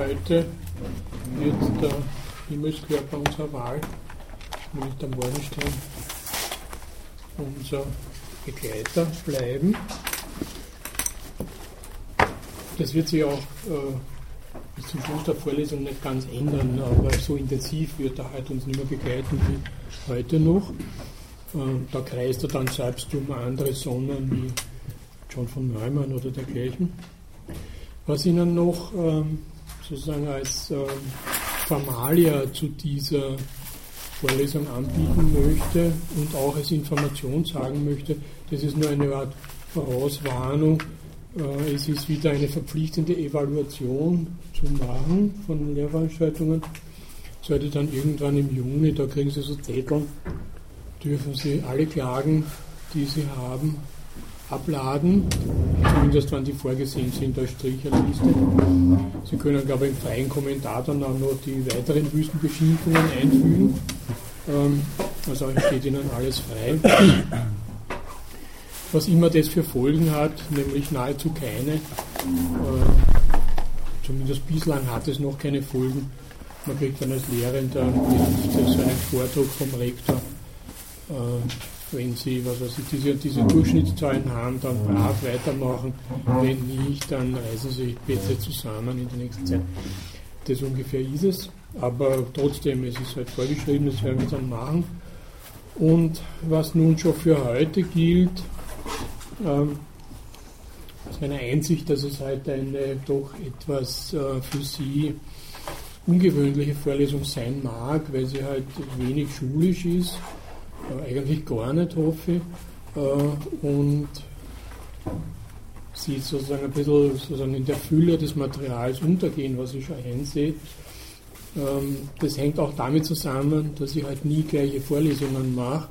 Heute wird der Himmelskörper unserer Wahl, nämlich der Morgenstern, unser Begleiter bleiben. Das wird sich auch äh, bis zum Schluss der Vorlesung nicht ganz ändern, aber so intensiv wird er heute uns nicht mehr begleiten wie heute noch. Äh, da kreist er dann selbst um andere Sonnen wie John von Neumann oder dergleichen. Was Ihnen noch ähm, sozusagen als ähm, Formalia zu dieser Vorlesung anbieten möchte und auch als Information sagen möchte, das ist nur eine Art Vorauswarnung. Äh, es ist wieder eine verpflichtende Evaluation zu machen von Lehrveranstaltungen. Sollte dann irgendwann im Juni, da kriegen Sie so Zettel, dürfen Sie alle Klagen, die Sie haben, abladen, zumindest wenn die vorgesehen sind als Stricherliste. Sie können, glaube ich, im freien Kommentar dann auch noch die weiteren Wüstenbeschimpfungen einfügen. Ähm, also steht Ihnen alles frei. Was immer das für Folgen hat, nämlich nahezu keine, äh, zumindest bislang hat es noch keine Folgen. Man kriegt dann als Lehrender so einen Vortrag vom Rektor äh, wenn Sie, was weiß ich, diese, diese Durchschnittszahlen haben, dann brav weitermachen. Wenn nicht, dann reißen Sie bitte zusammen in der nächsten Zeit. Das ungefähr ist es. Aber trotzdem, es ist halt vorgeschrieben, das werden wir dann machen. Und was nun schon für heute gilt, ähm, aus meiner Einsicht, dass es heute eine doch etwas äh, für Sie ungewöhnliche Vorlesung sein mag, weil sie halt wenig schulisch ist eigentlich gar nicht, hoffe ich. Äh, und sie sozusagen ein bisschen sozusagen in der Fülle des Materials untergehen, was ich schon einsehe. Ähm, das hängt auch damit zusammen, dass ich halt nie gleiche Vorlesungen mache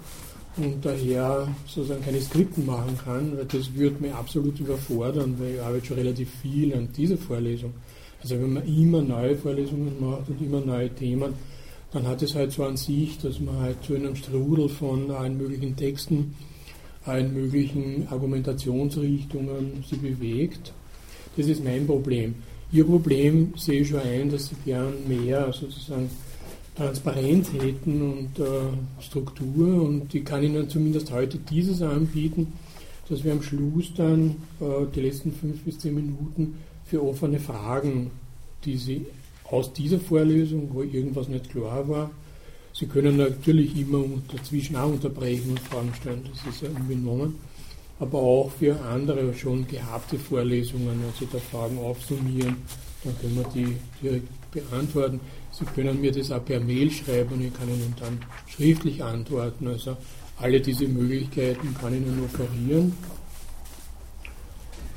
und daher sozusagen keine Skripten machen kann, weil das würde mich absolut überfordern, weil ich arbeite schon relativ viel an dieser Vorlesung. Also wenn man immer neue Vorlesungen macht und immer neue Themen, dann hat es halt so an sich, dass man halt zu einem Strudel von allen möglichen Texten, allen möglichen Argumentationsrichtungen sie bewegt. Das ist mein Problem. Ihr Problem sehe ich schon ein, dass Sie gern mehr sozusagen Transparenz hätten und äh, Struktur und ich kann Ihnen zumindest heute dieses anbieten, dass wir am Schluss dann äh, die letzten fünf bis zehn Minuten für offene Fragen, die Sie aus dieser Vorlesung, wo irgendwas nicht klar war. Sie können natürlich immer dazwischen auch unterbrechen und Fragen stellen, das ist ja unbenommen. Aber auch für andere schon gehabte Vorlesungen, wenn Sie da Fragen aufsummieren, dann können wir die direkt beantworten. Sie können mir das auch per Mail schreiben und ich kann Ihnen dann schriftlich antworten. Also alle diese Möglichkeiten kann ich Ihnen offerieren.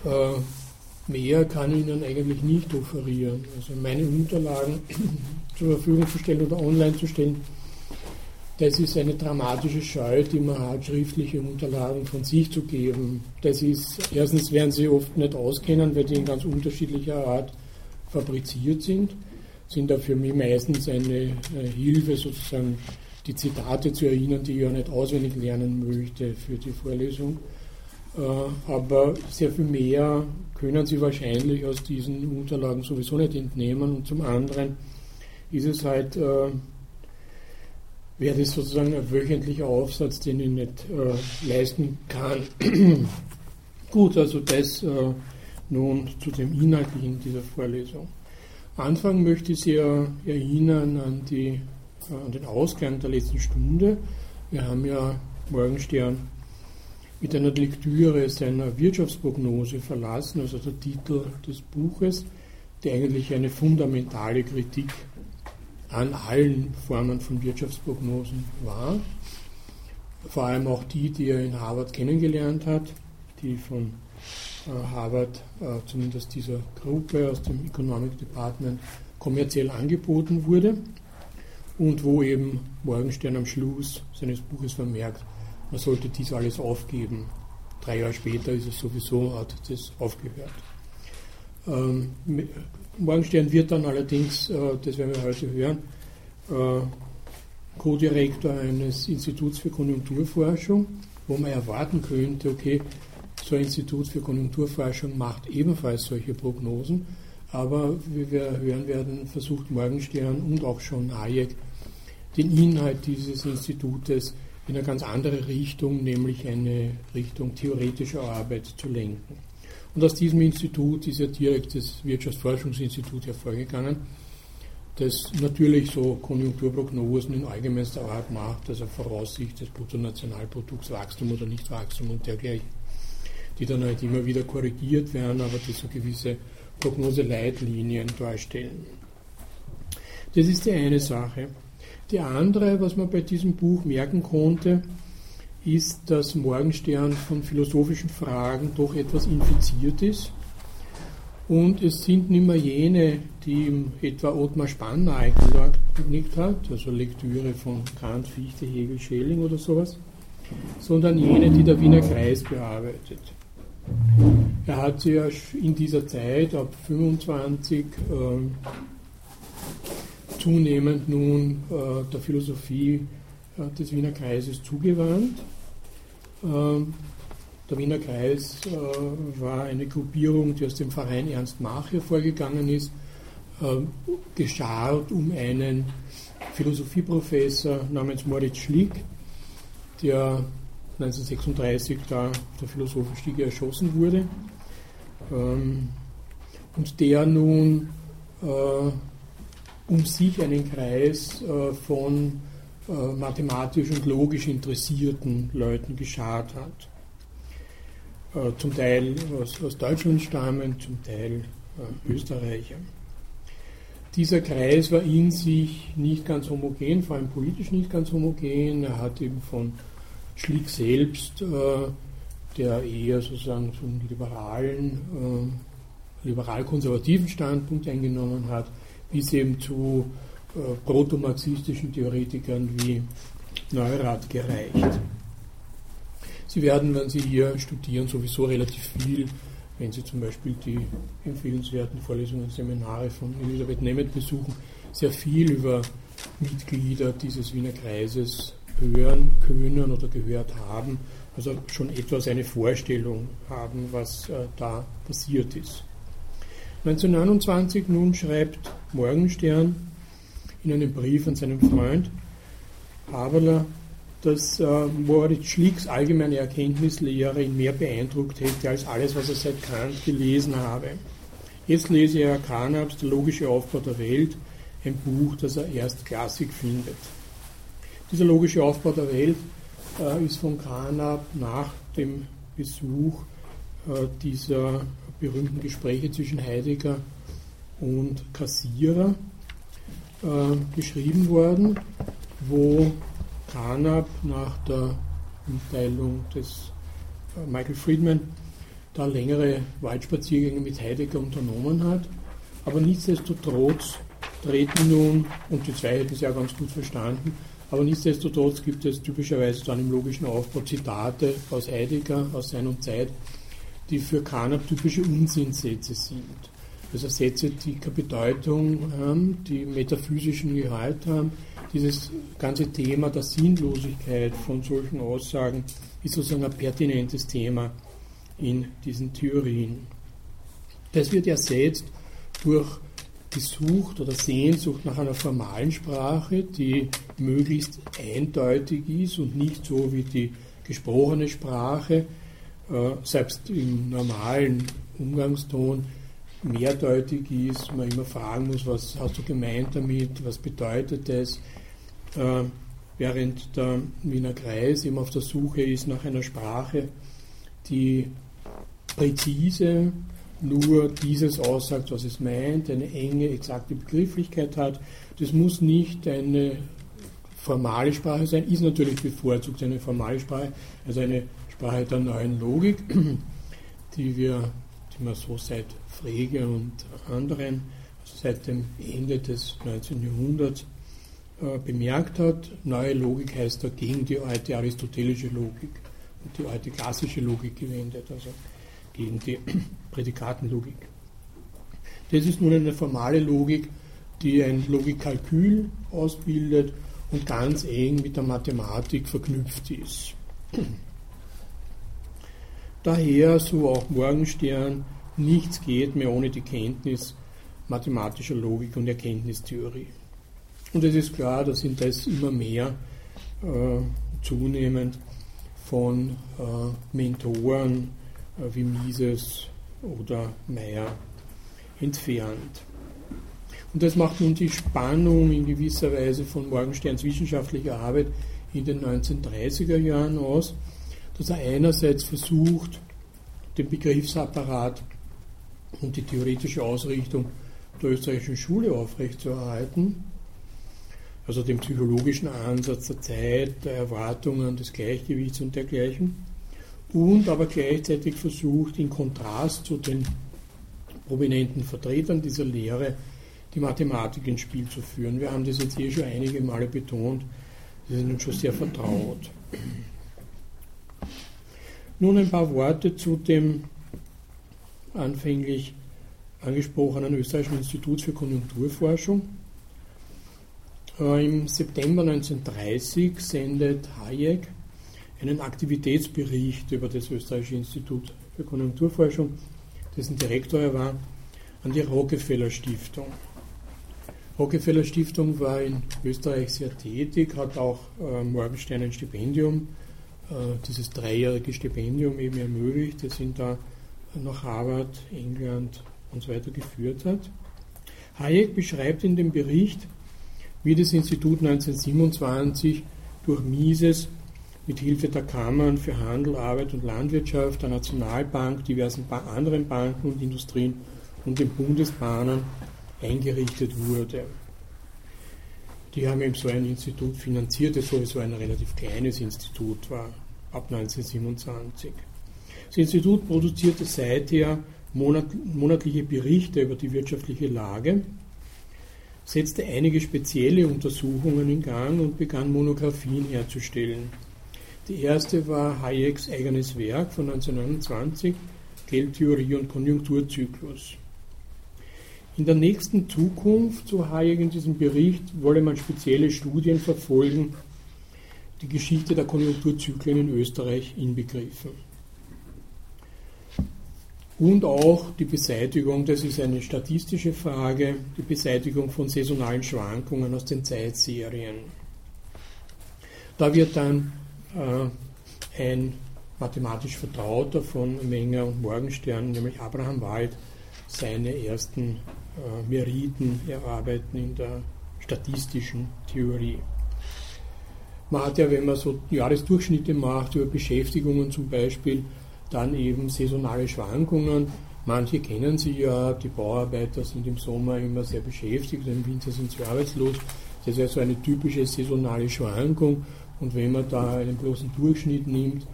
Äh, Mehr kann ich Ihnen eigentlich nicht offerieren. Also meine Unterlagen zur Verfügung zu stellen oder online zu stellen, das ist eine dramatische Scheu, die man hat, schriftliche Unterlagen von sich zu geben. Das ist, erstens werden sie oft nicht auskennen, weil die in ganz unterschiedlicher Art fabriziert sind, sind da für mich meistens eine Hilfe, sozusagen die Zitate zu erinnern, die ich ja nicht auswendig lernen möchte für die Vorlesung. Äh, aber sehr viel mehr können Sie wahrscheinlich aus diesen Unterlagen sowieso nicht entnehmen. Und zum anderen ist es halt, äh, wäre das sozusagen ein wöchentlicher Aufsatz, den ich nicht äh, leisten kann. Gut, also das äh, nun zu dem Inhaltlichen dieser Vorlesung. Anfangen möchte ich Sie erinnern an, die, äh, an den Ausgang der letzten Stunde. Wir haben ja Morgenstern mit einer Lektüre seiner Wirtschaftsprognose verlassen, also der Titel des Buches, die eigentlich eine fundamentale Kritik an allen Formen von Wirtschaftsprognosen war. Vor allem auch die, die er in Harvard kennengelernt hat, die von äh, Harvard, äh, zumindest dieser Gruppe aus dem Economic Department, kommerziell angeboten wurde und wo eben Morgenstern am Schluss seines Buches vermerkt, man sollte dies alles aufgeben. Drei Jahre später ist es sowieso, hat das aufgehört. Ähm, Morgenstern wird dann allerdings, äh, das werden wir heute hören, äh, Co-Direktor eines Instituts für Konjunkturforschung, wo man erwarten könnte, okay, so ein Institut für Konjunkturforschung macht ebenfalls solche Prognosen, Aber wie wir hören werden, versucht Morgenstern und auch schon Hayek den Inhalt dieses Institutes in eine ganz andere Richtung, nämlich eine Richtung theoretischer Arbeit zu lenken. Und aus diesem Institut ist ja direkt das Wirtschaftsforschungsinstitut hervorgegangen, das natürlich so Konjunkturprognosen in allgemeinster Art macht, also Voraussicht des Bruttonationalprodukts, Wachstum oder Nichtwachstum und dergleichen, die dann halt immer wieder korrigiert werden, aber die so gewisse Prognoseleitlinien darstellen. Das ist die eine Sache. Die andere, was man bei diesem Buch merken konnte, ist, dass Morgenstern von philosophischen Fragen doch etwas infiziert ist. Und es sind nicht mehr jene, die ihm etwa Ottmar Spann nahegelegt hat, also Lektüre von Kant, Fichte, Hegel, Schelling oder sowas, sondern jene, die der Wiener Kreis bearbeitet. Er hat ja in dieser Zeit ab 25 äh, zunehmend nun äh, der Philosophie äh, des Wiener Kreises zugewandt. Ähm, der Wiener Kreis äh, war eine Gruppierung, die aus dem Verein Ernst Mach hervorgegangen ist, äh, geschart um einen Philosophieprofessor namens Moritz Schlick, der 1936 da der Philosophenstiege erschossen wurde ähm, und der nun um sich einen Kreis äh, von äh, mathematisch und logisch interessierten Leuten geschart hat. Äh, zum Teil aus, Deutschland stammen, zum Teil Österreicher. Dieser Kreis war in sich nicht ganz homogen, vor allem politisch nicht ganz homogen. Er hat eben von Schlick selbst, der eher sozusagen so einen liberalen, liberal-konservativen Standpunkt eingenommen hat, bis eben zu äh, protomarxistischen Theoretikern wie Neurath gereicht. Sie werden, wenn Sie hier studieren, sowieso relativ viel, wenn Sie zum Beispiel die empfehlenswerten Vorlesungen und Seminare von Elisabeth Nemeth besuchen, sehr viel über Mitglieder dieses Wiener Kreises hören können oder gehört haben, also schon etwas eine Vorstellung haben, was äh, da passiert ist. 1929 nun schreibt Morgenstern in einem Brief an seinen Freund Haberler, dass äh, Moritz Schlicks allgemeine Erkenntnislehre ihn mehr beeindruckt hätte als alles, was er seit Kant gelesen habe. Jetzt lese er Carnaps Der logische Aufbau der Welt, ein Buch, das er erst klassik findet. Dieser logische Aufbau der Welt äh, ist von Carnap nach dem Besuch äh, dieser berühmten Gespräche zwischen Heidegger und Kassierer äh, geschrieben worden, wo Carnap nach der Mitteilung des äh, Michael Friedman da längere Waldspaziergänge mit Heidegger unternommen hat. Aber nichtsdestotrotz treten nun, und die zwei hätten es ja ganz gut verstanden, aber nichtsdestotrotz gibt es typischerweise dann im logischen Aufbau Zitate aus Heidegger, aus seiner Zeit, die für Carnap typische Unsinnsätze sind. Also Sätze, die keine Bedeutung haben, die metaphysischen Gehalt haben. Dieses ganze Thema der Sinnlosigkeit von solchen Aussagen ist sozusagen ein pertinentes Thema in diesen Theorien. Das wird ersetzt durch die Sucht oder Sehnsucht nach einer formalen Sprache, die möglichst eindeutig ist und nicht so wie die gesprochene Sprache, selbst im normalen Umgangston mehrdeutig ist, man immer fragen muss, was hast du gemeint damit, was bedeutet das, äh, während der Wiener Kreis eben auf der Suche ist nach einer Sprache, die präzise nur dieses aussagt, was es meint, eine enge, exakte Begrifflichkeit hat. Das muss nicht eine formale Sprache sein, ist natürlich bevorzugt eine formale Sprache, also eine Sprache der neuen Logik, die wir, die man so seit Frege und anderen, also seit dem Ende des 19. Jahrhunderts äh, bemerkt hat. Neue Logik heißt dagegen die alte aristotelische Logik und die alte klassische Logik gewendet, also gegen die Prädikatenlogik. Das ist nun eine formale Logik, die ein Logikkalkül ausbildet und ganz eng mit der Mathematik verknüpft ist. Daher, so auch Morgenstern, nichts geht mehr ohne die Kenntnis mathematischer Logik und Erkenntnistheorie. Und es ist klar, dass indes immer mehr äh, zunehmend von äh, Mentoren äh, wie Mises oder Meyer entfernt. Und das macht nun die Spannung in gewisser Weise von Morgensterns wissenschaftlicher Arbeit in den 1930er Jahren aus, dass er einerseits versucht, den Begriffsapparat und die theoretische Ausrichtung der österreichischen Schule aufrechtzuerhalten, also den psychologischen Ansatz der Zeit, der Erwartungen, des Gleichgewichts und dergleichen, und aber gleichzeitig versucht, in Kontrast zu den prominenten Vertretern dieser Lehre die Mathematik ins Spiel zu führen. Wir haben das jetzt eh schon einige Male betont, das ist uns schon sehr vertraut. Nun ein paar Worte zu dem anfänglich angesprochenen Österreichischen Institut für Konjunkturforschung. Äh, Im September 1930 sendet Hayek einen Aktivitätsbericht über das Österreichische Institut für Konjunkturforschung, dessen Direktor er war, an die Rockefeller Stiftung. Rockefeller Stiftung war in Österreich sehr tätig, hat auch äh, Morgenstern ein Stipendium, dieses dreijährige Stipendium eben ermöglicht, das ihn da nach Harvard, England und so weiter geführt hat. Hayek beschreibt in dem Bericht, wie das Institut 1927 durch Mises mit Hilfe der Kammern für Handel, Arbeit und Landwirtschaft, der Nationalbank, diversen anderen Banken und Industrien und den Bundesbahnen eingerichtet wurde. Die haben eben so ein Institut finanziert, das sowieso ein relativ kleines Institut war, ab 1927. Das Institut produzierte seither monatliche Berichte über die wirtschaftliche Lage, setzte einige spezielle Untersuchungen in Gang und begann Monographien herzustellen. Die erste war Hayeks eigenes Werk von 1929, Geldtheorie und Konjunkturzyklus. In der nächsten Zukunft, so Hayek in diesem Bericht, wolle man spezielle Studien verfolgen, die Geschichte der Konjunkturzyklen in Österreich inbegriffen. Und auch die Beseitigung, das ist eine statistische Frage, die Beseitigung von saisonalen Schwankungen aus den Zeitserien. Da wird dann äh, ein mathematisch Vertrauter von Menger und Morgenstern, nämlich Abraham Wald, seine ersten äh, Meriten erarbeiten in der statistischen Theorie. Man hat ja, wenn man so Jahresdurchschnitte macht über Beschäftigungen zum Beispiel, dann eben saisonale Schwankungen. Manche kennen sie ja, die Bauarbeiter sind im Sommer immer sehr beschäftigt, im Winter sind sie arbeitslos. Das ist ja so eine typische saisonale Schwankung. Und wenn man da einen bloßen Durchschnitt nimmt,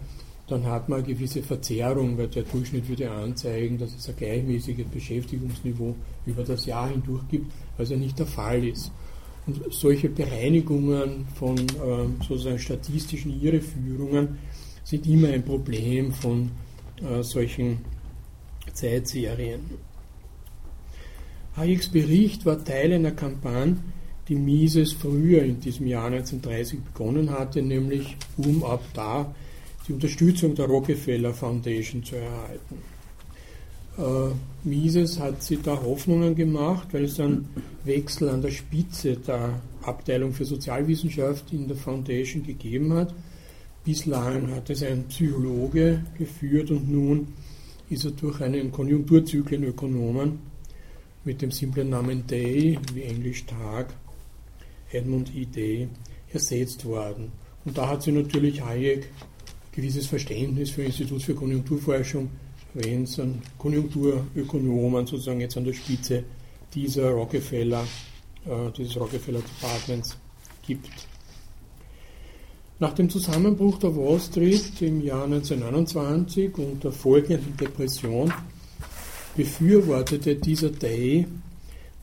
dann hat man eine gewisse Verzerrung, weil der Durchschnitt würde anzeigen, dass es ein gleichmäßiges Beschäftigungsniveau über das Jahr hindurch gibt, was ja nicht der Fall ist. Und solche Bereinigungen von ähm, sozusagen statistischen Irreführungen sind immer ein Problem von äh, solchen Zeitserien. Hayeks Bericht war Teil einer Kampagne, die Mises früher in diesem Jahr 1930 begonnen hatte, nämlich um ab da die Unterstützung der Rockefeller Foundation zu erhalten. Äh, Mises hat sich da Hoffnungen gemacht, weil es einen Wechsel an der Spitze der Abteilung für Sozialwissenschaft in der Foundation gegeben hat. Bislang hat es ein Psychologe geführt und nun ist er durch einen Konjunkturzyklenökonomen mit dem simplen Namen Day, wie Englisch Tag, Edmund E. Day, ersetzt worden. Und da hat sie natürlich Hayek gewisses Verständnis für Institut für Konjunkturforschung, wenn es einen Konjunkturökonomen sozusagen jetzt an der Spitze dieser Rockefeller, äh, dieses Rockefeller Departments gibt. Nach dem Zusammenbruch der Wall Street im Jahr 1929 und der folgenden Depression befürwortete dieser Day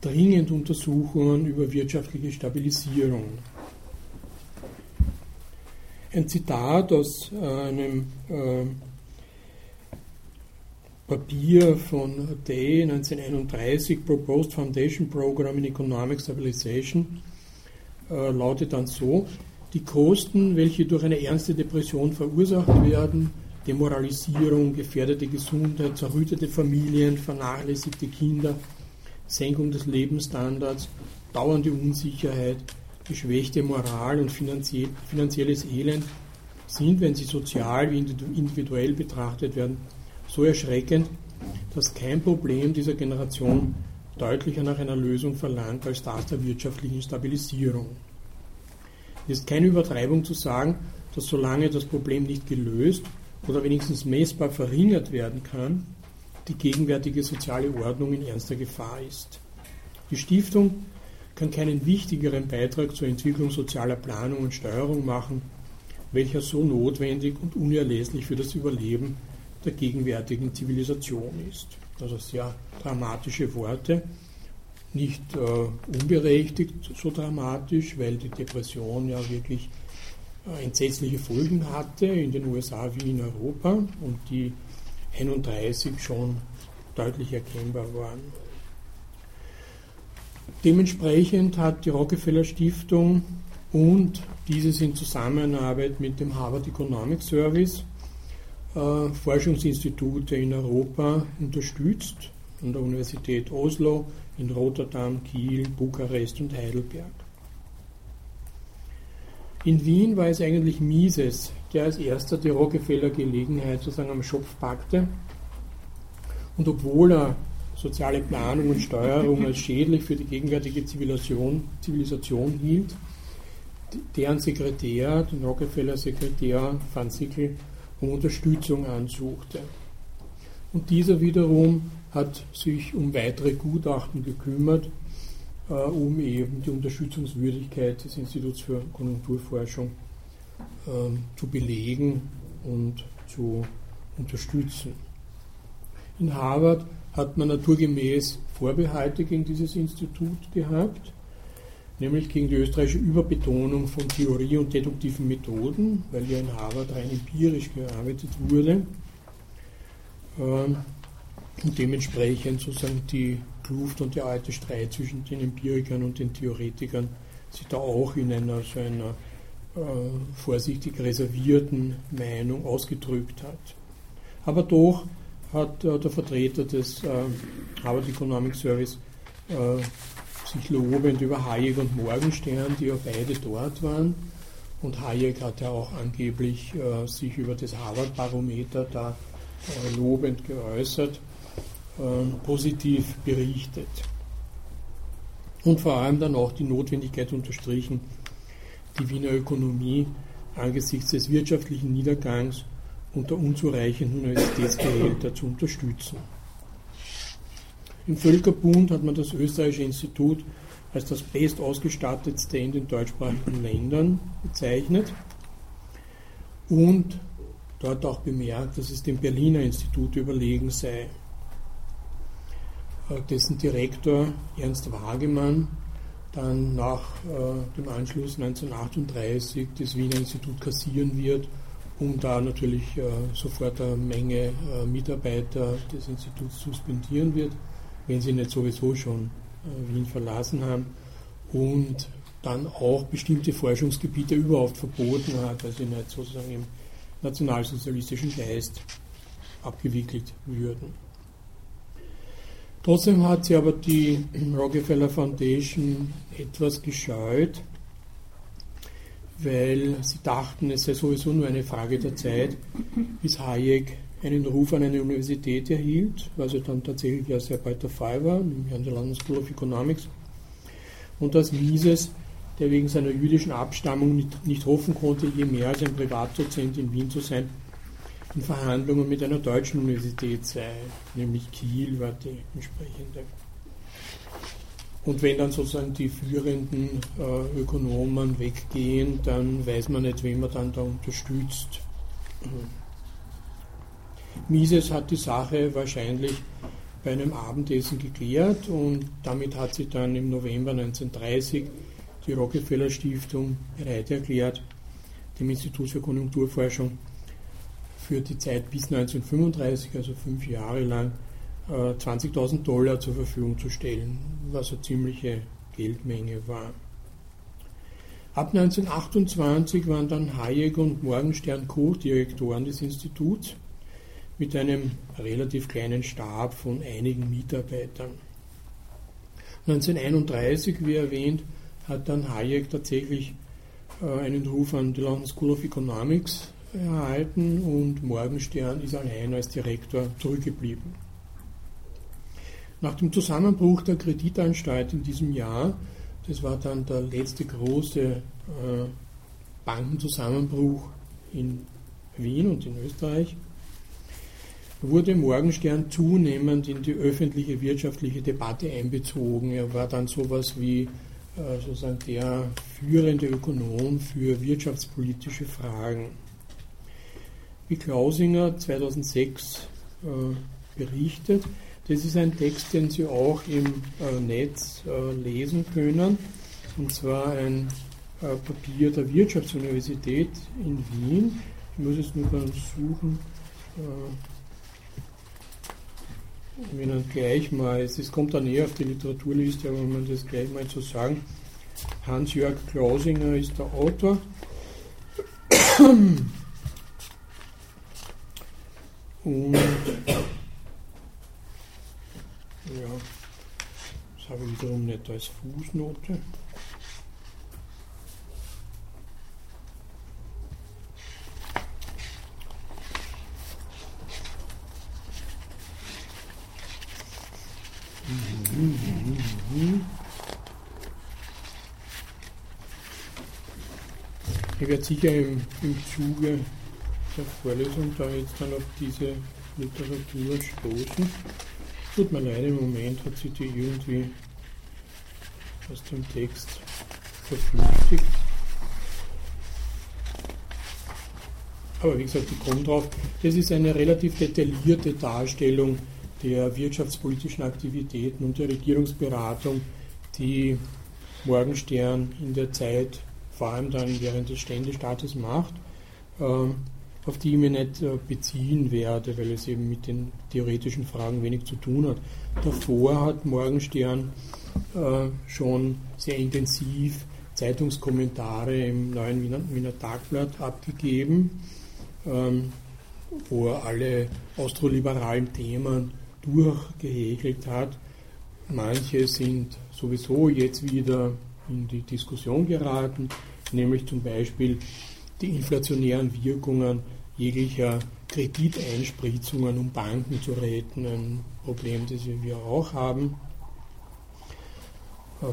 dringend Untersuchungen über wirtschaftliche Stabilisierung ein Zitat aus einem äh, Papier von Day 1931, Proposed Foundation Program in Economic Stabilization, äh, lautet dann so, die Kosten, welche durch eine ernste Depression verursacht werden, Demoralisierung, gefährdete Gesundheit, zerrüttete Familien, vernachlässigte Kinder, Senkung des Lebensstandards, dauernde Unsicherheit, geschwächte Moral und finanzielles Elend sind, wenn sie sozial wie individuell betrachtet werden, so erschreckend, dass kein Problem dieser Generation deutlicher nach einer Lösung verlangt als das der wirtschaftlichen Stabilisierung. Es ist keine Übertreibung zu sagen, dass solange das Problem nicht gelöst oder wenigstens messbar verringert werden kann, die gegenwärtige soziale Ordnung in ernster Gefahr ist. Die Stiftung kann keinen wichtigeren Beitrag zur Entwicklung sozialer Planung und Steuerung machen, welcher so notwendig und unerlässlich für das Überleben der gegenwärtigen Zivilisation ist. Also sehr dramatische Worte, nicht äh, unberechtigt so dramatisch, weil die Depression ja wirklich äh, entsetzliche Folgen hatte in den USA wie in Europa und die 31 schon deutlich erkennbar waren. Dementsprechend hat die Rockefeller Stiftung und dieses in Zusammenarbeit mit dem Harvard Economic Service äh, Forschungsinstitute in Europa unterstützt, an der Universität Oslo, in Rotterdam, Kiel, Bukarest und Heidelberg. In Wien war es eigentlich Mises, der als erster die Rockefeller Gelegenheit sozusagen am Schopf packte. Und obwohl er soziale Planung und Steuerung als schädlich für die gegenwärtige Zivilisation, Zivilisation hielt, deren Sekretär, den Rockefeller Sekretär Van Sickel, um Unterstützung ansuchte. Und dieser wiederum hat sich um weitere Gutachten gekümmert, äh, um eben die Unterstützungswürdigkeit des Instituts für Konjunkturforschung äh, zu belegen und zu unterstützen. In Harvard hat man naturgemäß Vorbehalte gegen dieses Institut gehabt, nämlich gegen die österreichische Überbetonung von Theorie und deduktiven Methoden, weil ja in Harvard rein empirisch gearbeitet wurde. Ähm, und dementsprechend sozusagen die Kluft und der alte Streit zwischen den Empirikern und den Theoretikern sich da auch in einer so einer äh, vorsichtig reservierten Meinung ausgedrückt hat. Aber doch hat äh, der Vertreter des äh, Harvard Economic Service äh, sich lobend über Hayek und Morgenstern, die ja beide dort waren, und Hayek hat ja auch angeblich äh, sich über das Harvard-Barometer da äh, lobend geäußert, äh, positiv berichtet. Und vor allem dann auch die Notwendigkeit unterstrichen, die Wiener Ökonomie angesichts des wirtschaftlichen Niedergangs und der unzureichenden Universitätsgehälter zu unterstützen. Im Völkerbund hat man das österreichische Institut als das bestausgestattetste in den deutschsprachigen Ländern bezeichnet und dort auch bemerkt, dass es dem Berliner Institut überlegen sei. Äh, dessen Direktor Ernst Wagemann dann nach äh, dem Anschluss 1938 das Wiener Institut kassieren wird um da natürlich äh, sofort eine Menge Mitarbeiter des Instituts suspendieren wird, wenn sie nicht sowieso schon äh, Wien verlassen haben und dann auch bestimmte Forschungsgebiete überhaupt verboten hat, weil sie nicht sozusagen im nationalsozialistischen Geist abgewickelt würden. Trotzdem hat sie aber die Rockefeller Foundation etwas gescheut, weil sie dachten, es sei sowieso nur eine Frage der Zeit, bis Hayek einen Ruf an eine Universität erhielt, was ja dann tatsächlich ja sehr bald der Fall war, nämlich an der London School of Economics. Und dass Mises, der wegen seiner jüdischen Abstammung nicht, nicht hoffen konnte, je mehr als ein Privatdozent in Wien zu sein, in Verhandlungen mit einer deutschen Universität sei, nämlich Kiel war die entsprechende. Und wenn dann sozusagen die führenden äh, Ökonomen weggehen, dann weiß man nicht, wen man dann da unterstützt. Mises hat die Sache wahrscheinlich bei einem Abendessen geklärt und damit hat sie dann im November 1930 die Rockefeller Stiftung bereit erklärt, dem Institut für Konjunkturforschung für die Zeit bis 1935, also fünf Jahre lang, 20.000 äh, Dollar zur Verfügung zu stellen, was eine ziemliche Geldmenge war. Ab 1928 waren dann Hayek und Morgenstern Co-Direktoren des Instituts mit einem relativ kleinen Stab von einigen Mitarbeitern. 1931, wie erwähnt, hat dann Hayek tatsächlich äh, einen Ruf an die London School of Economics erhalten und Morgenstern ist allein als Direktor zurückgeblieben. Nach dem Zusammenbruch der Kreditanstalt in diesem Jahr, das war dann der letzte große äh, Bankenzusammenbruch in Wien und in Österreich, wurde Morgenstern zunehmend in die öffentliche wirtschaftliche Debatte einbezogen. Er war dann sowas wie äh, sozusagen der führende Ökonom für wirtschaftspolitische Fragen. Wie Klausinger 2006 äh, berichtet, das ist ein Text, den Sie auch im äh, Netz lesen können, und zwar ein Papier der Wirtschaftsuniversität in Wien. Ich muss es nur ganz suchen. Um Ihnen gleich mal, es kommt dann eher auf die Literaturliste, aber wenn man das gleich mal so sagen, Hans-Jörg Klausinger ist der Autor. Und ja, das habe ich wiederum nicht als Fußnote. Ich werde sicher im, im Zuge der Vorlesung da jetzt dann auf diese Literatur stoßen. Tut mir leid, im Moment hat sie die irgendwie aus dem Text verflüchtigt. Aber wie gesagt, ich komme drauf. Das ist eine relativ detaillierte Darstellung der wirtschaftspolitischen Aktivitäten und der Regierungsberatung, die Morgenstern in der Zeit, vor allem dann während des Ständestaates macht. Ähm, auf die ich mich nicht äh, beziehen werde, weil es eben mit den theoretischen Fragen wenig zu tun hat. Davor hat Morgenstern äh, schon sehr intensiv Zeitungskommentare im neuen Wiener, Wiener Tagblatt abgegeben, ähm, wo er alle austroliberalen Themen durchgehegelt hat. Manche sind sowieso jetzt wieder in die Diskussion geraten, nämlich zum Beispiel die inflationären Wirkungen jeglicher Krediteinspritzungen, um Banken zu retten, ein Problem, das wir auch haben.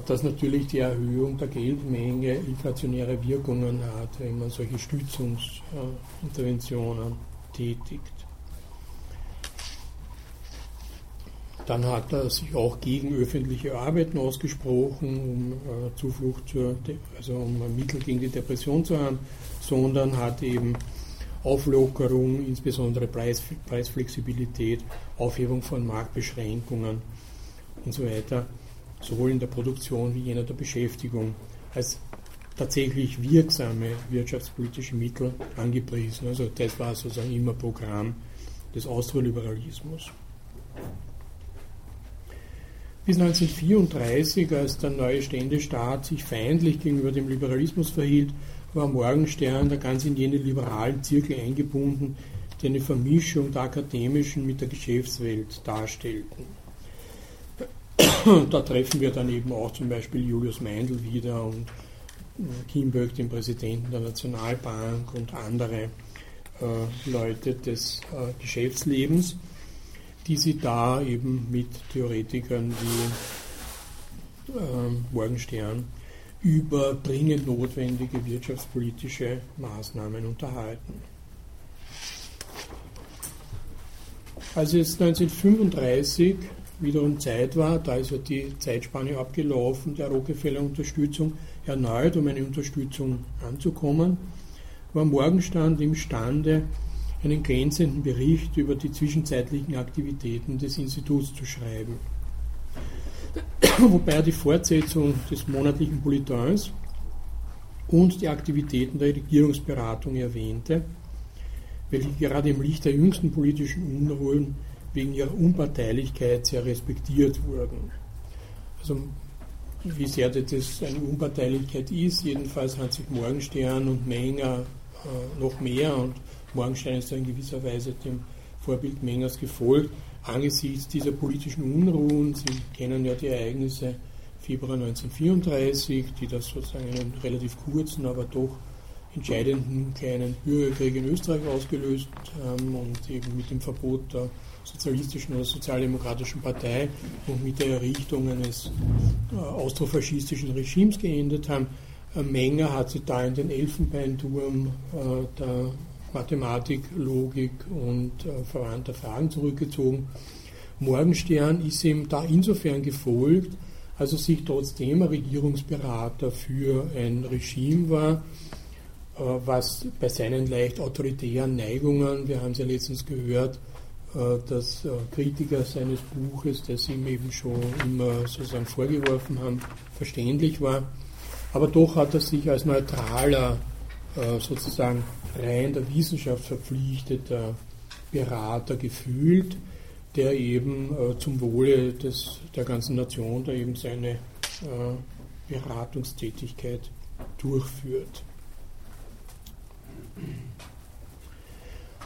Dass natürlich die Erhöhung der Geldmenge inflationäre Wirkungen hat, wenn man solche Stützungsinterventionen tätigt. Dann hat er sich auch gegen öffentliche Arbeiten ausgesprochen, um äh, Zuflucht zur, also um Mittel gegen die Depression zu haben, sondern hat eben Auflockerung, insbesondere Preis, Preisflexibilität, Aufhebung von Marktbeschränkungen und so weiter, sowohl in der Produktion wie jener der Beschäftigung, als tatsächlich wirksame wirtschaftspolitische Mittel angepriesen. Also das war sozusagen immer Programm des Austroliberalismus. Bis 1934, als der neue Ständestaat sich feindlich gegenüber dem Liberalismus verhielt, war Morgenstern da ganz in jene liberalen Zirkel eingebunden, die eine Vermischung der akademischen mit der Geschäftswelt darstellten. da treffen wir dann eben auch zum Beispiel Julius Meindl wieder und äh, Kienberg, den Präsidenten der Nationalbank und andere äh, Leute des äh, Geschäftslebens, die sie da eben mit Theoretikern wie äh, Morgenstern über dringend notwendige wirtschaftspolitische Maßnahmen unterhalten. Als es 1935 wiederum Zeit war, da ist ja die Zeitspanne abgelaufen, der Rockefeller-Unterstützung erneut um eine Unterstützung anzukommen, war Morgenstand imstande, einen glänzenden Bericht über die zwischenzeitlichen Aktivitäten des Instituts zu schreiben. wobei er die Fortsetzung des monatlichen Bulletins und die Aktivitäten der Regierungsberatung erwähnte, welche gerade im Licht der jüngsten politischen Unruhen wegen ihrer Unparteilichkeit sehr respektiert wurden. Also wie sehr das eine Unparteilichkeit ist, jedenfalls hat sich Morgenstern und Menger äh, noch mehr und Morgenstern ist in gewisser Weise dem Vorbild Mengers gefolgt, angesichts dieser politischen Unruhen, Sie kennen ja die Ereignisse Februar 1934, die das sozusagen einen relativ kurzen, aber doch entscheidenden kleinen Bürgerkrieg in Österreich ausgelöst haben und eben mit dem Verbot der sozialistischen oder sozialdemokratischen Partei und mit der Errichtung eines äh, austrofaschistischen Regimes geendet haben. Äh, Menger hat sich da in den Elfenbeinturm äh, der Mathematik, Logik und äh, verwandter Fragen zurückgezogen. Morgenstern ist ihm da insofern gefolgt, als er sich trotzdem Regierungsberater für ein Regime war, äh, was bei seinen leicht autoritären Neigungen, wir haben es ja letztens gehört, äh, dass äh, Kritiker seines Buches, das ihm eben schon immer sozusagen vorgeworfen haben, verständlich war. Aber doch hat er sich als neutraler, sozusagen rein der Wissenschaft verpflichteter Berater gefühlt, der eben zum Wohle des, der ganzen Nation da eben seine Beratungstätigkeit durchführt.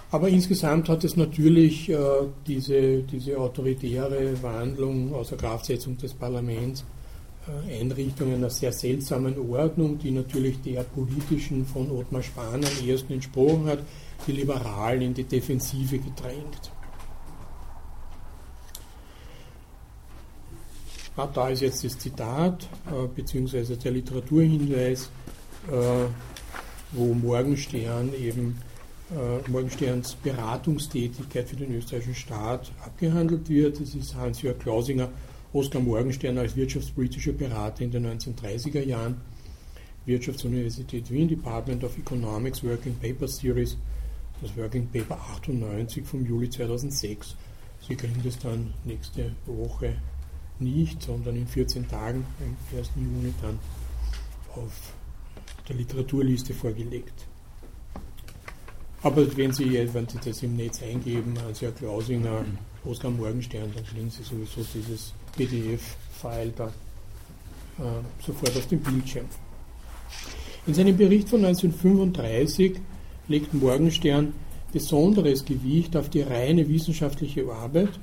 Aber insgesamt hat es natürlich äh, diese, diese autoritäre Wandlung außer Kraftsetzung des Parlaments, äh, Einrichtung einer sehr seltsamen Ordnung, die natürlich der politischen von Ottmar Spahn am ersten entsprochen hat, die Liberalen in die Defensive gedrängt. Ah, da ist jetzt das Zitat, äh, beziehungsweise der Literaturhinweis. Äh, wo Morgenstern eben äh, Morgensterns Beratungstätigkeit für den österreichischen Staat abgehandelt wird. Das ist Hans-Jörg Klausinger, Oskar Morgenstern als wirtschaftspolitischer Berater in den 1930er Jahren, Wirtschaftsuniversität Wien, Department of Economics, Working Paper Series, das Working Paper 98 vom Juli 2006. Sie kriegen das dann nächste Woche nicht, sondern in 14 Tagen, am 1. Juni dann auf der Literaturliste vorgelegt. Aber wenn Sie, wenn Sie das im Netz eingeben, Hans-Jörg Klausinger, Oskar Morgenstern, dann kriegen Sie sowieso dieses PDF-File da äh, sofort auf dem Bildschirm. In seinem Bericht von 1935 legt Morgenstern besonderes Gewicht auf die reine wissenschaftliche Arbeit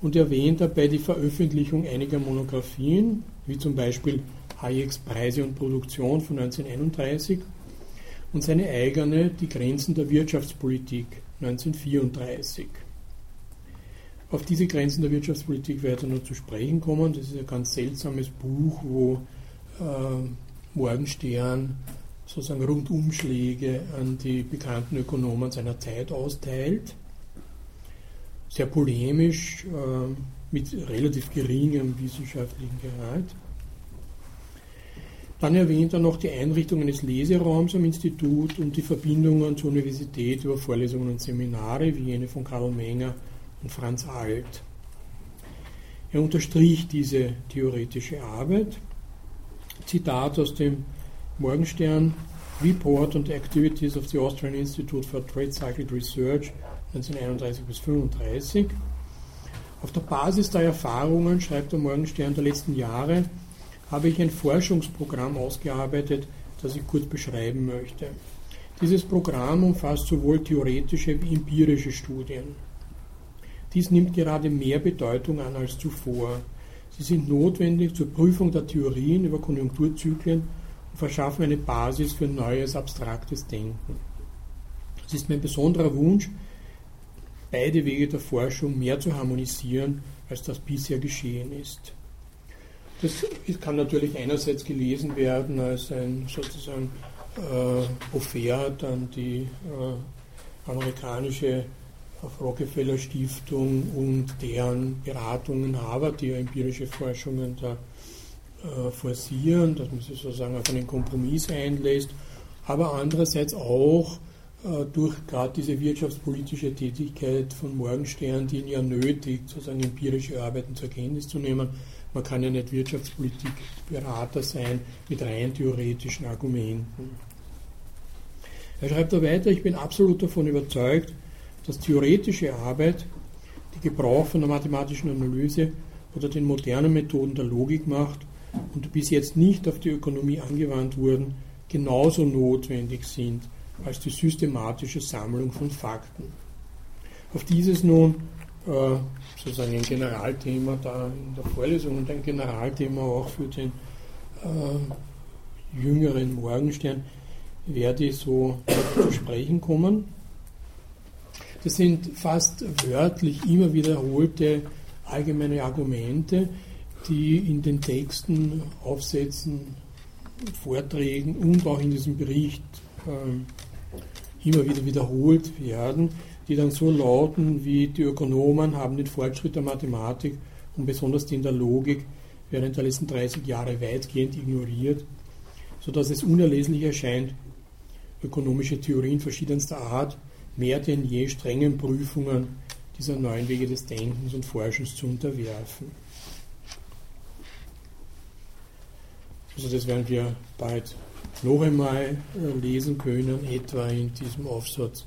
und erwähnt dabei die Veröffentlichung einiger Monographien, wie zum Beispiel Hayeks Preise und Produktion von 1931 und seine eigene Die Grenzen der Wirtschaftspolitik 1934. Auf diese Grenzen der Wirtschaftspolitik ich noch zu sprechen kommen. Das ist ein ganz seltsames Buch, wo äh, Morgenstern sozusagen Rundumschläge an die bekannten Ökonomen seiner Zeit austeilt. Sehr polemisch, äh, mit relativ geringem wissenschaftlichen Gehalt. Dann erwähnt er noch die Einrichtung eines Leseraums am Institut und die Verbindungen zur Universität über Vorlesungen und Seminare, wie jene von Karl Menger und Franz Alt. Er unterstrich diese theoretische Arbeit. Zitat aus dem Morgenstern Report on the Activities of the Austrian Institute for Trade Cycled Research 1931 bis 1935. Auf der Basis der Erfahrungen, schreibt der Morgenstern, der letzten Jahre habe ich ein Forschungsprogramm ausgearbeitet, das ich kurz beschreiben möchte. Dieses Programm umfasst sowohl theoretische wie empirische Studien. Dies nimmt gerade mehr Bedeutung an als zuvor. Sie sind notwendig zur Prüfung der Theorien über Konjunkturzyklen und verschaffen eine Basis für neues abstraktes Denken. Es ist mein besonderer Wunsch, beide Wege der Forschung mehr zu harmonisieren, als das bisher geschehen ist. Das kann natürlich einerseits gelesen werden als ein sozusagen äh, Offert an die äh, amerikanische Rockefeller Stiftung und deren Beratungen Harvard, die ja empirische Forschungen da äh, forcieren, dass man sich sozusagen auf einen Kompromiss einlässt, aber andererseits auch äh, durch gerade diese wirtschaftspolitische Tätigkeit von Morgenstern, die ihn ja nötigt, sozusagen empirische Arbeiten zur Kenntnis zu nehmen, man kann ja nicht Wirtschaftspolitikberater sein mit rein theoretischen Argumenten. Er schreibt da weiter, ich bin absolut davon überzeugt, dass theoretische Arbeit, die Gebrauch von der mathematischen Analyse oder den modernen Methoden der Logik macht und bis jetzt nicht auf die Ökonomie angewandt wurden, genauso notwendig sind als die systematische Sammlung von Fakten. Auf dieses nun äh, sozusagen ein Generalthema da in der Vorlesung und ein Generalthema auch für den äh, jüngeren Morgenstern werde ich so zu sprechen kommen. Das sind fast wörtlich immer wiederholte allgemeine Argumente, die in den Texten, Aufsätzen, Vorträgen und auch in diesem Bericht äh, immer wieder wiederholt werden, die dann so lauten wie die Ökonomen haben den Fortschritt der Mathematik und besonders den der Logik während der letzten 30 Jahre weitgehend ignoriert, sodass es unerleslich erscheint, ökonomische Theorien verschiedenster Art mehr denn je strengen Prüfungen dieser neuen Wege des Denkens und Forschens zu unterwerfen. Also das werden wir bald noch einmal äh, lesen können, etwa in diesem Aufsatz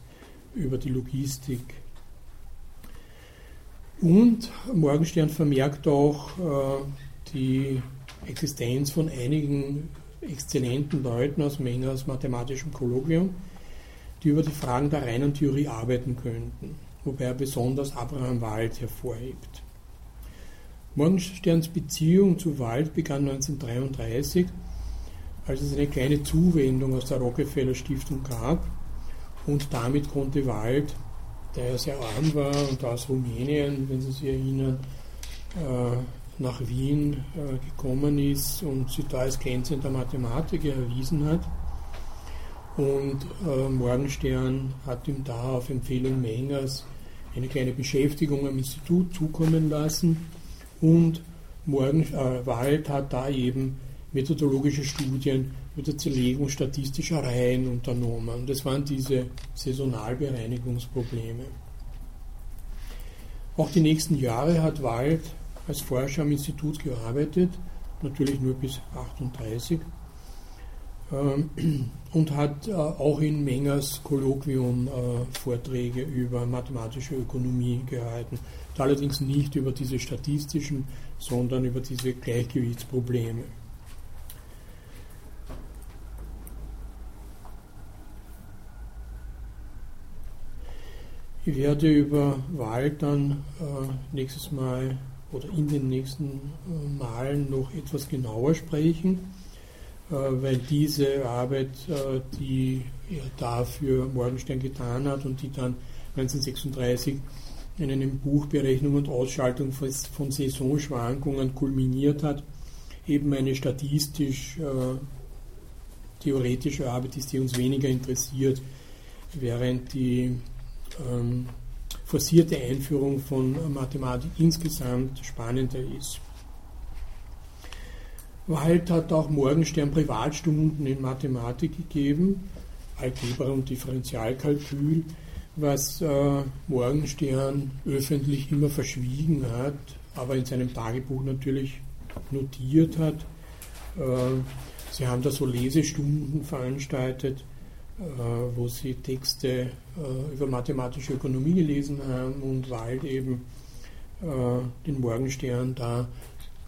über die Logistik. Und Morgenstern vermerkt auch äh, die Existenz von einigen exzellenten Leuten aus Mengers mathematischem Kolloquium, die über die Fragen der reinen Theorie arbeiten könnten, wobei er besonders Abraham Wald hervorhebt. Morgensterns Beziehung zu Wald begann 1933, als es eine kleine Zuwendung aus der Rockefeller Stiftung gab und damit konnte Wald, der ja sehr arm war und aus Rumänien, wenn Sie sich erinnern, äh, nach Wien äh, gekommen ist und sich da als glänzender Mathematiker erwiesen hat. Und äh, Morgenstern hat ihm da auf Empfehlung Mengers eine kleine Beschäftigung am Institut zukommen lassen und Morgen, äh, Wald hat da eben methodologische Studien mit der Zerlegung statistischer Reihen unternommen. Das waren diese Saisonalbereinigungsprobleme. Auch die nächsten Jahre hat Wald als Forscher am Institut gearbeitet, natürlich nur bis 1938, ähm, und hat äh, auch in Mengers Kolloquium äh, Vorträge über mathematische Ökonomie gehalten. Allerdings nicht über diese statistischen, sondern über diese Gleichgewichtsprobleme. Ich werde über Wahl dann äh, nächstes Mal oder in den nächsten Malen noch etwas genauer sprechen, weil diese Arbeit, äh, die er dafür Morgenstern getan hat und die dann 1936 in einem Buch Berechnung und Ausschaltung von Saisonschwankungen kulminiert hat, eben eine statistisch theoretische Arbeit ist, die uns weniger interessiert, während die ähm, forcierte Einführung von Mathematik insgesamt spannender ist. Wald hat auch Morgenstern Privatstunden in Mathematik gegeben, Algebra und Differentialkalkül, was äh, Morgenstern öffentlich immer verschwiegen hat, aber in seinem Tagebuch natürlich notiert hat. Äh, sie haben da so Lesestunden veranstaltet äh, wo sie Texte äh, über mathematische Ökonomie gelesen haben und Wald eben äh, den Morgenstern da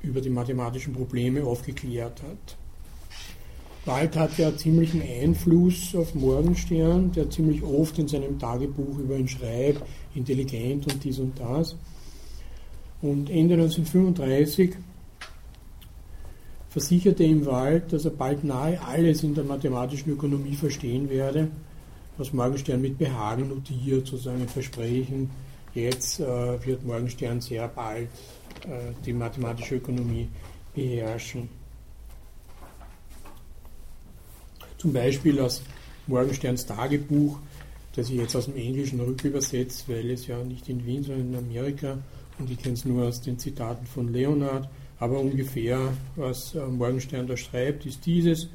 über die mathematischen Probleme aufgeklärt hat. Wald hat ja ziemlichen Einfluss auf Morgenstern, der ziemlich oft in seinem Tagebuch über ihn schreibt, intelligent und dies und das. Und Ende 1935 versicherte im Wald, dass er bald nahe alles in der mathematischen Ökonomie verstehen werde, was Morgenstern mit Behagen notiert, sozusagen ein Versprechen, jetzt äh, wird Morgenstern sehr bald die mathematische Ökonomie beherrschen. Zum Beispiel aus Morgensterns Tagebuch, das ich jetzt aus dem Englischen rückübersetze, weil es ja nicht in Wien, sondern in Amerika und ich kenne es nur aus den Zitaten von Leonard aber ungefähr, was äh, Morgenstern da schreibt, ist dieses.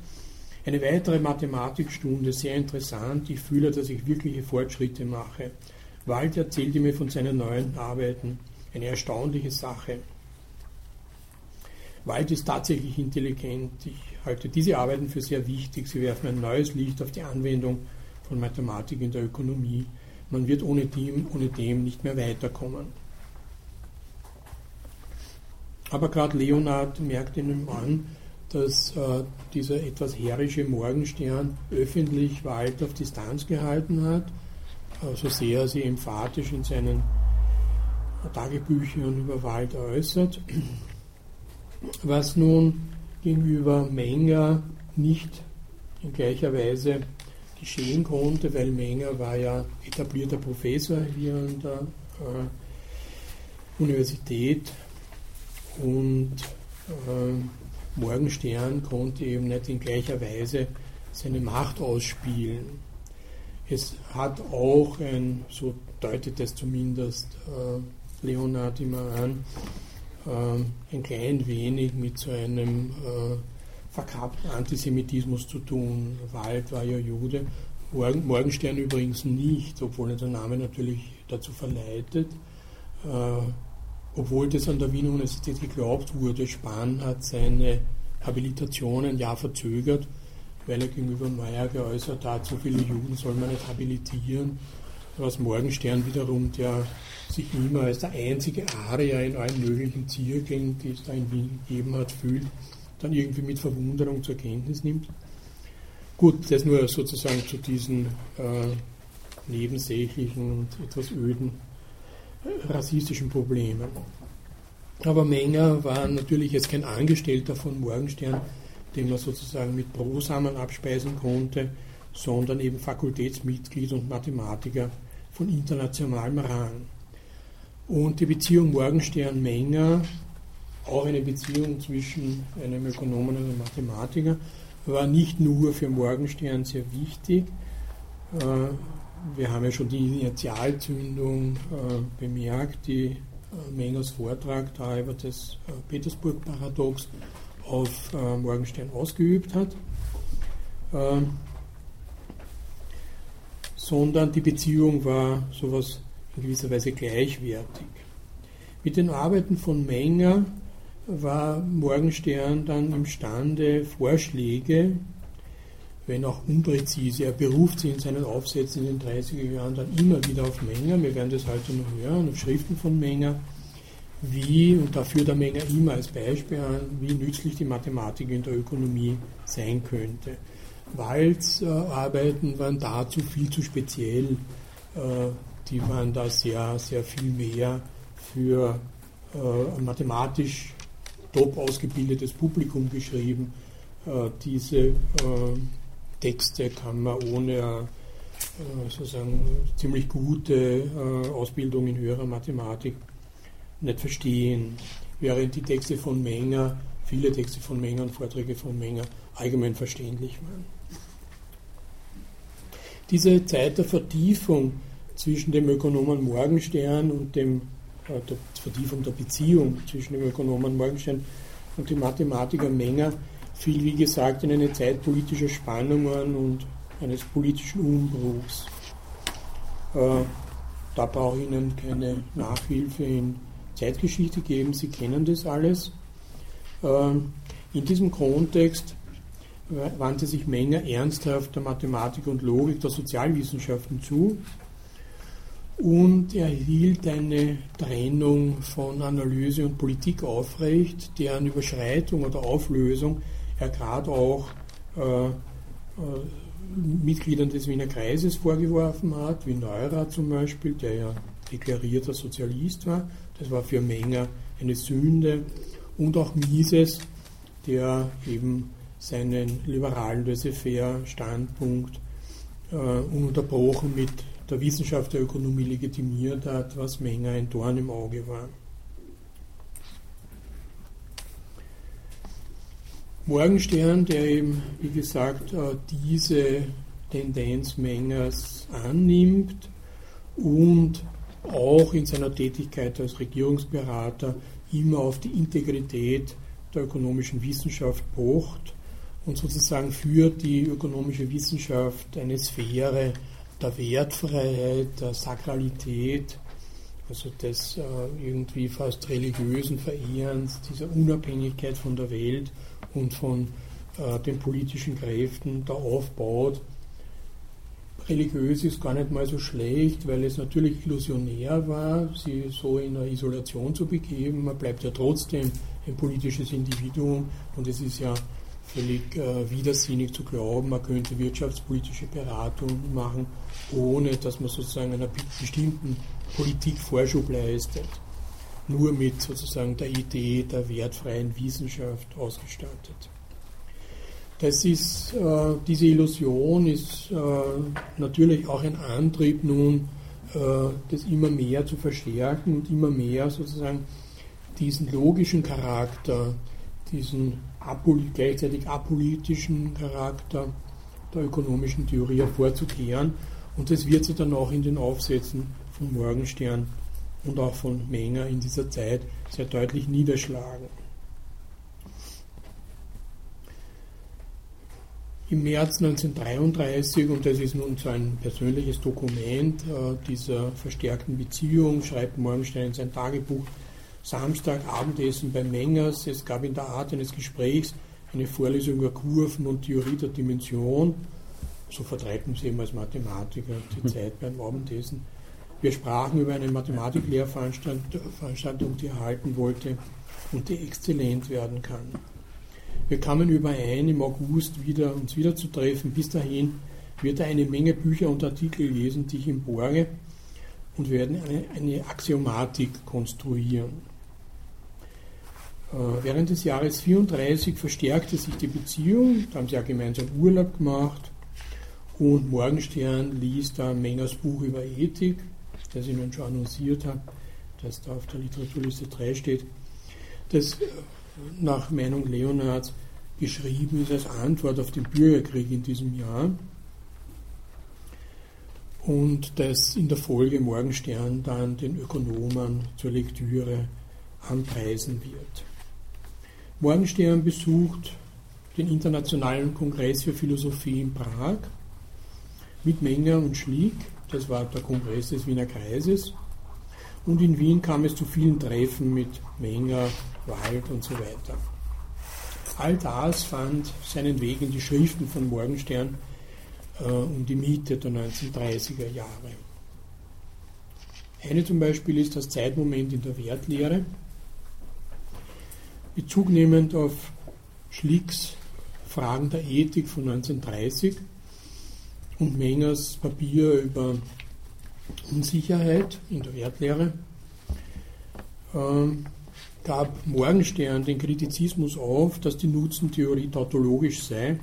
Eine weitere Mathematikstunde, sehr interessant. Ich fühle, dass ich wirkliche Fortschritte mache. Wald erzählte mir von seinen neuen Arbeiten. Eine erstaunliche Sache. Wald ist tatsächlich intelligent. Ich halte diese Arbeiten für sehr wichtig. Sie werfen ein neues Licht auf die Anwendung von Mathematik in der Ökonomie. Man wird ohne dem, ohne dem nicht mehr weiterkommen. Aber gerade Leonard merkt ihnen an, dass äh, dieser etwas herrische Morgenstern öffentlich weit auf Distanz gehalten hat, so sehr er sie emphatisch in seinen Tagebüchern über Wald äußert, was nun gegenüber Menger nicht in gleicher Weise geschehen konnte, weil Menger war ja etablierter Professor hier an der äh, Universität und äh, Morgenstern konnte eben nicht in gleicher Weise seine Macht ausspielen. Es hat auch ein, so deutet es zumindest äh, Leonhard immer an, äh, ein klein wenig mit so einem äh, verkappten Antisemitismus zu tun. Wald war ja Jude, Morgen, Morgenstern übrigens nicht, obwohl der Name natürlich dazu verleitet. Äh, obwohl das an der Wiener Universität geglaubt wurde, Spahn hat seine Habilitation ein Jahr verzögert, weil er gegenüber Meyer geäußert hat, so viele Juden soll man nicht habilitieren. Was Morgenstern wiederum, der sich immer als der einzige Arier in allen möglichen Zirkeln, die es da in Wien gegeben hat, fühlt, dann irgendwie mit Verwunderung zur Kenntnis nimmt. Gut, das nur sozusagen zu diesen äh, nebensächlichen und etwas öden äh, rassistischen Problemen. Aber Menger war natürlich jetzt kein Angestellter von Morgenstern, den man sozusagen mit Brosamen abspeisen konnte, sondern eben Fakultätsmitglied und Mathematiker von internationalem Rang. Und die Beziehung Morgenstern-Menger auch eine Beziehung zwischen einem Ökonomen und einem Mathematiker, war nicht nur für Morgenstern sehr wichtig. Äh, wir haben ja schon die Initialzündung äh, bemerkt, die äh, Mengers Vortrag da über das Petersburg-Paradox auf Morgenstern ausgeübt hat, sondern die Beziehung war sowas in gewisser Weise gleichwertig. Mit den Arbeiten von Menger war Morgenstern dann imstande, Vorschläge, wenn auch unpräzise, er beruft sich in seinen Aufsätzen in den 30er Jahren dann immer wieder auf Menger, wir werden das heute noch hören, auf Schriften von Menger, wie, und da führt der Menger immer als Beispiel an, wie nützlich die Mathematik in der Ökonomie sein könnte. Walz äh, Arbeiten waren dazu viel zu speziell, äh, die waren da sehr, sehr viel mehr für äh, mathematisch top ausgebildetes Publikum geschrieben. Äh, diese äh, Texte kann man ohne äh, sozusagen ziemlich gute Ausbildung in höherer Mathematik nicht verstehen, während die Texte von Menger, viele Texte von Menger und Vorträge von Menger allgemein verständlich waren. Diese Zeit der Vertiefung zwischen dem Ökonomen Morgenstern und dem äh, der Vertiefung der Beziehung zwischen dem Ökonomen Morgenstern und dem Mathematiker Menger fiel, wie gesagt, in eine Zeit politischer Spannungen und eines politischen Umbruchs. Äh, da brauche ich Ihnen keine Nachhilfe in Zeitgeschichte geben, Sie kennen das alles. Äh, in diesem Kontext wandte sich Menger ernsthaft der Mathematik und Logik der Sozialwissenschaften zu und er hielt eine Trennung von Analyse und Politik aufrecht, deren Überschreitung oder Auflösung er gerade auch äh, äh, Mitgliedern des Wiener Kreises vorgeworfen hat, wie Neurath zum Beispiel, der ja deklarierter Sozialist war. Das war für Menger eine Sünde. Und auch Mises, der eben seinen liberalen Laissez-faire-Standpunkt äh, ununterbrochen mit der Wissenschaft der Ökonomie legitimiert hat, was Menger ein Dorn im Auge war. Morgenstern, der eben, wie gesagt, äh, diese Tendenz Mengers annimmt und auch in seiner Tätigkeit als Regierungsberater immer auf die Integrität der ökonomischen Wissenschaft pocht und sozusagen für die ökonomische Wissenschaft eine Sphäre der Wertfreiheit, der Sakralität, also des äh, irgendwie fast religiösen Verehrens, dieser Unabhängigkeit von der Welt und von äh, den politischen Kräften da aufbaut. Religiös ist gar nicht mal so schlecht, weil es natürlich illusionär war, sie so in eine Isolation zu begeben. Man bleibt ja trotzdem ein politisches Individuum und es ist ja völlig äh, widersinnig zu glauben, man könnte wirtschaftspolitische Beratung machen, ohne dass man sozusagen einer bestimmten Politik Vorschub leistet. nur mit sozusagen der Idee der wertfreien Wissenschaft ausgestattet. Das ist, äh, diese Illusion ist äh, natürlich auch ein Antrieb nun, äh, das immer mehr zu verstärken und immer mehr sozusagen diesen logischen Charakter, diesen gleichzeitig apolitischen Charakter der ökonomischen Theorie hervorzukehren. Und das wird sich dann auch in den Aufsätzen von Morgenstern und auch von Menger in dieser Zeit sehr deutlich niederschlagen. Im März 1933, und das ist nun so ein persönliches Dokument äh, dieser verstärkten Beziehung, schreibt Morgenstein in sein Tagebuch, Samstag Abendessen bei Mengers. Es gab in der Art eines Gesprächs eine Vorlesung über Kurven und Theorie der Dimension. So vertreiben sie eben als Mathematiker die hm. Zeit beim Abendessen. Wir sprachen über eine Mathematiklehrveranstaltung, die er halten wollte und die exzellent werden kann. Wir kamen überein, im August wieder, uns wieder zu treffen. Bis dahin wird er eine Menge Bücher und Artikel lesen, die ich ihm borge, und werden eine, eine Axiomatik konstruieren. Äh, während des Jahres 34 verstärkte sich die Beziehung, da haben sie ja gemeinsam Urlaub gemacht. Und Morgenstern liest da Mengers Buch über Ethik, das ich Ihnen schon annonciert habe, das da auf der Literaturliste 3 steht, das äh, nach Meinung Leonards geschrieben ist als Antwort auf den Bürgerkrieg in diesem Jahr. Und das in der Folge Morgenstern dann den Ökonomen zur Lektüre anpreisen wird. Morgenstern besucht den Internationalen Kongress für Philosophie in Prag mit Menger und Schlick, das war der Kongress des Wiener Kreises, und in Wien kam es zu vielen Treffen mit Menger, Wald und so weiter. All das fand seinen Weg in die Schriften von Morgenstern äh, um die Mitte der 1930er Jahre. Eine zum Beispiel ist das Zeitmoment in der Wertlehre, Bezugnehmend auf Schlicks Fragen der Ethik von 1930 und Mengers Papier über Unsicherheit in der Wertlehre, äh, gab Morgenstern den Kritizismus auf, dass die Nutzentheorie tautologisch sei,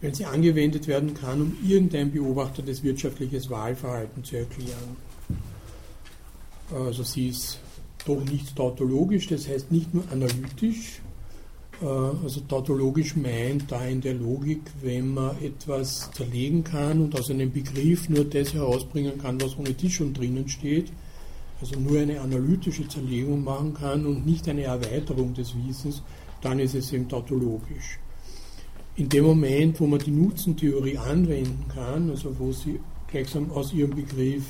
wenn sie angewendet werden kann, um irgendein beobachtetes wirtschaftliches Wahlverhalten zu erklären. Also sie ist doch nicht tautologisch, das heißt nicht nur analytisch. Äh, also tautologisch meint da in der Logik, wenn man etwas zerlegen kann und aus einem Begriff nur das herausbringen kann, was ohnehin schon drinnen steht, also nur eine analytische Zerlegung machen kann und nicht eine Erweiterung des Wissens, dann ist es eben tautologisch. In dem Moment, wo man die Nutzentheorie anwenden kann, also wo sie gleichsam aus ihrem Begriff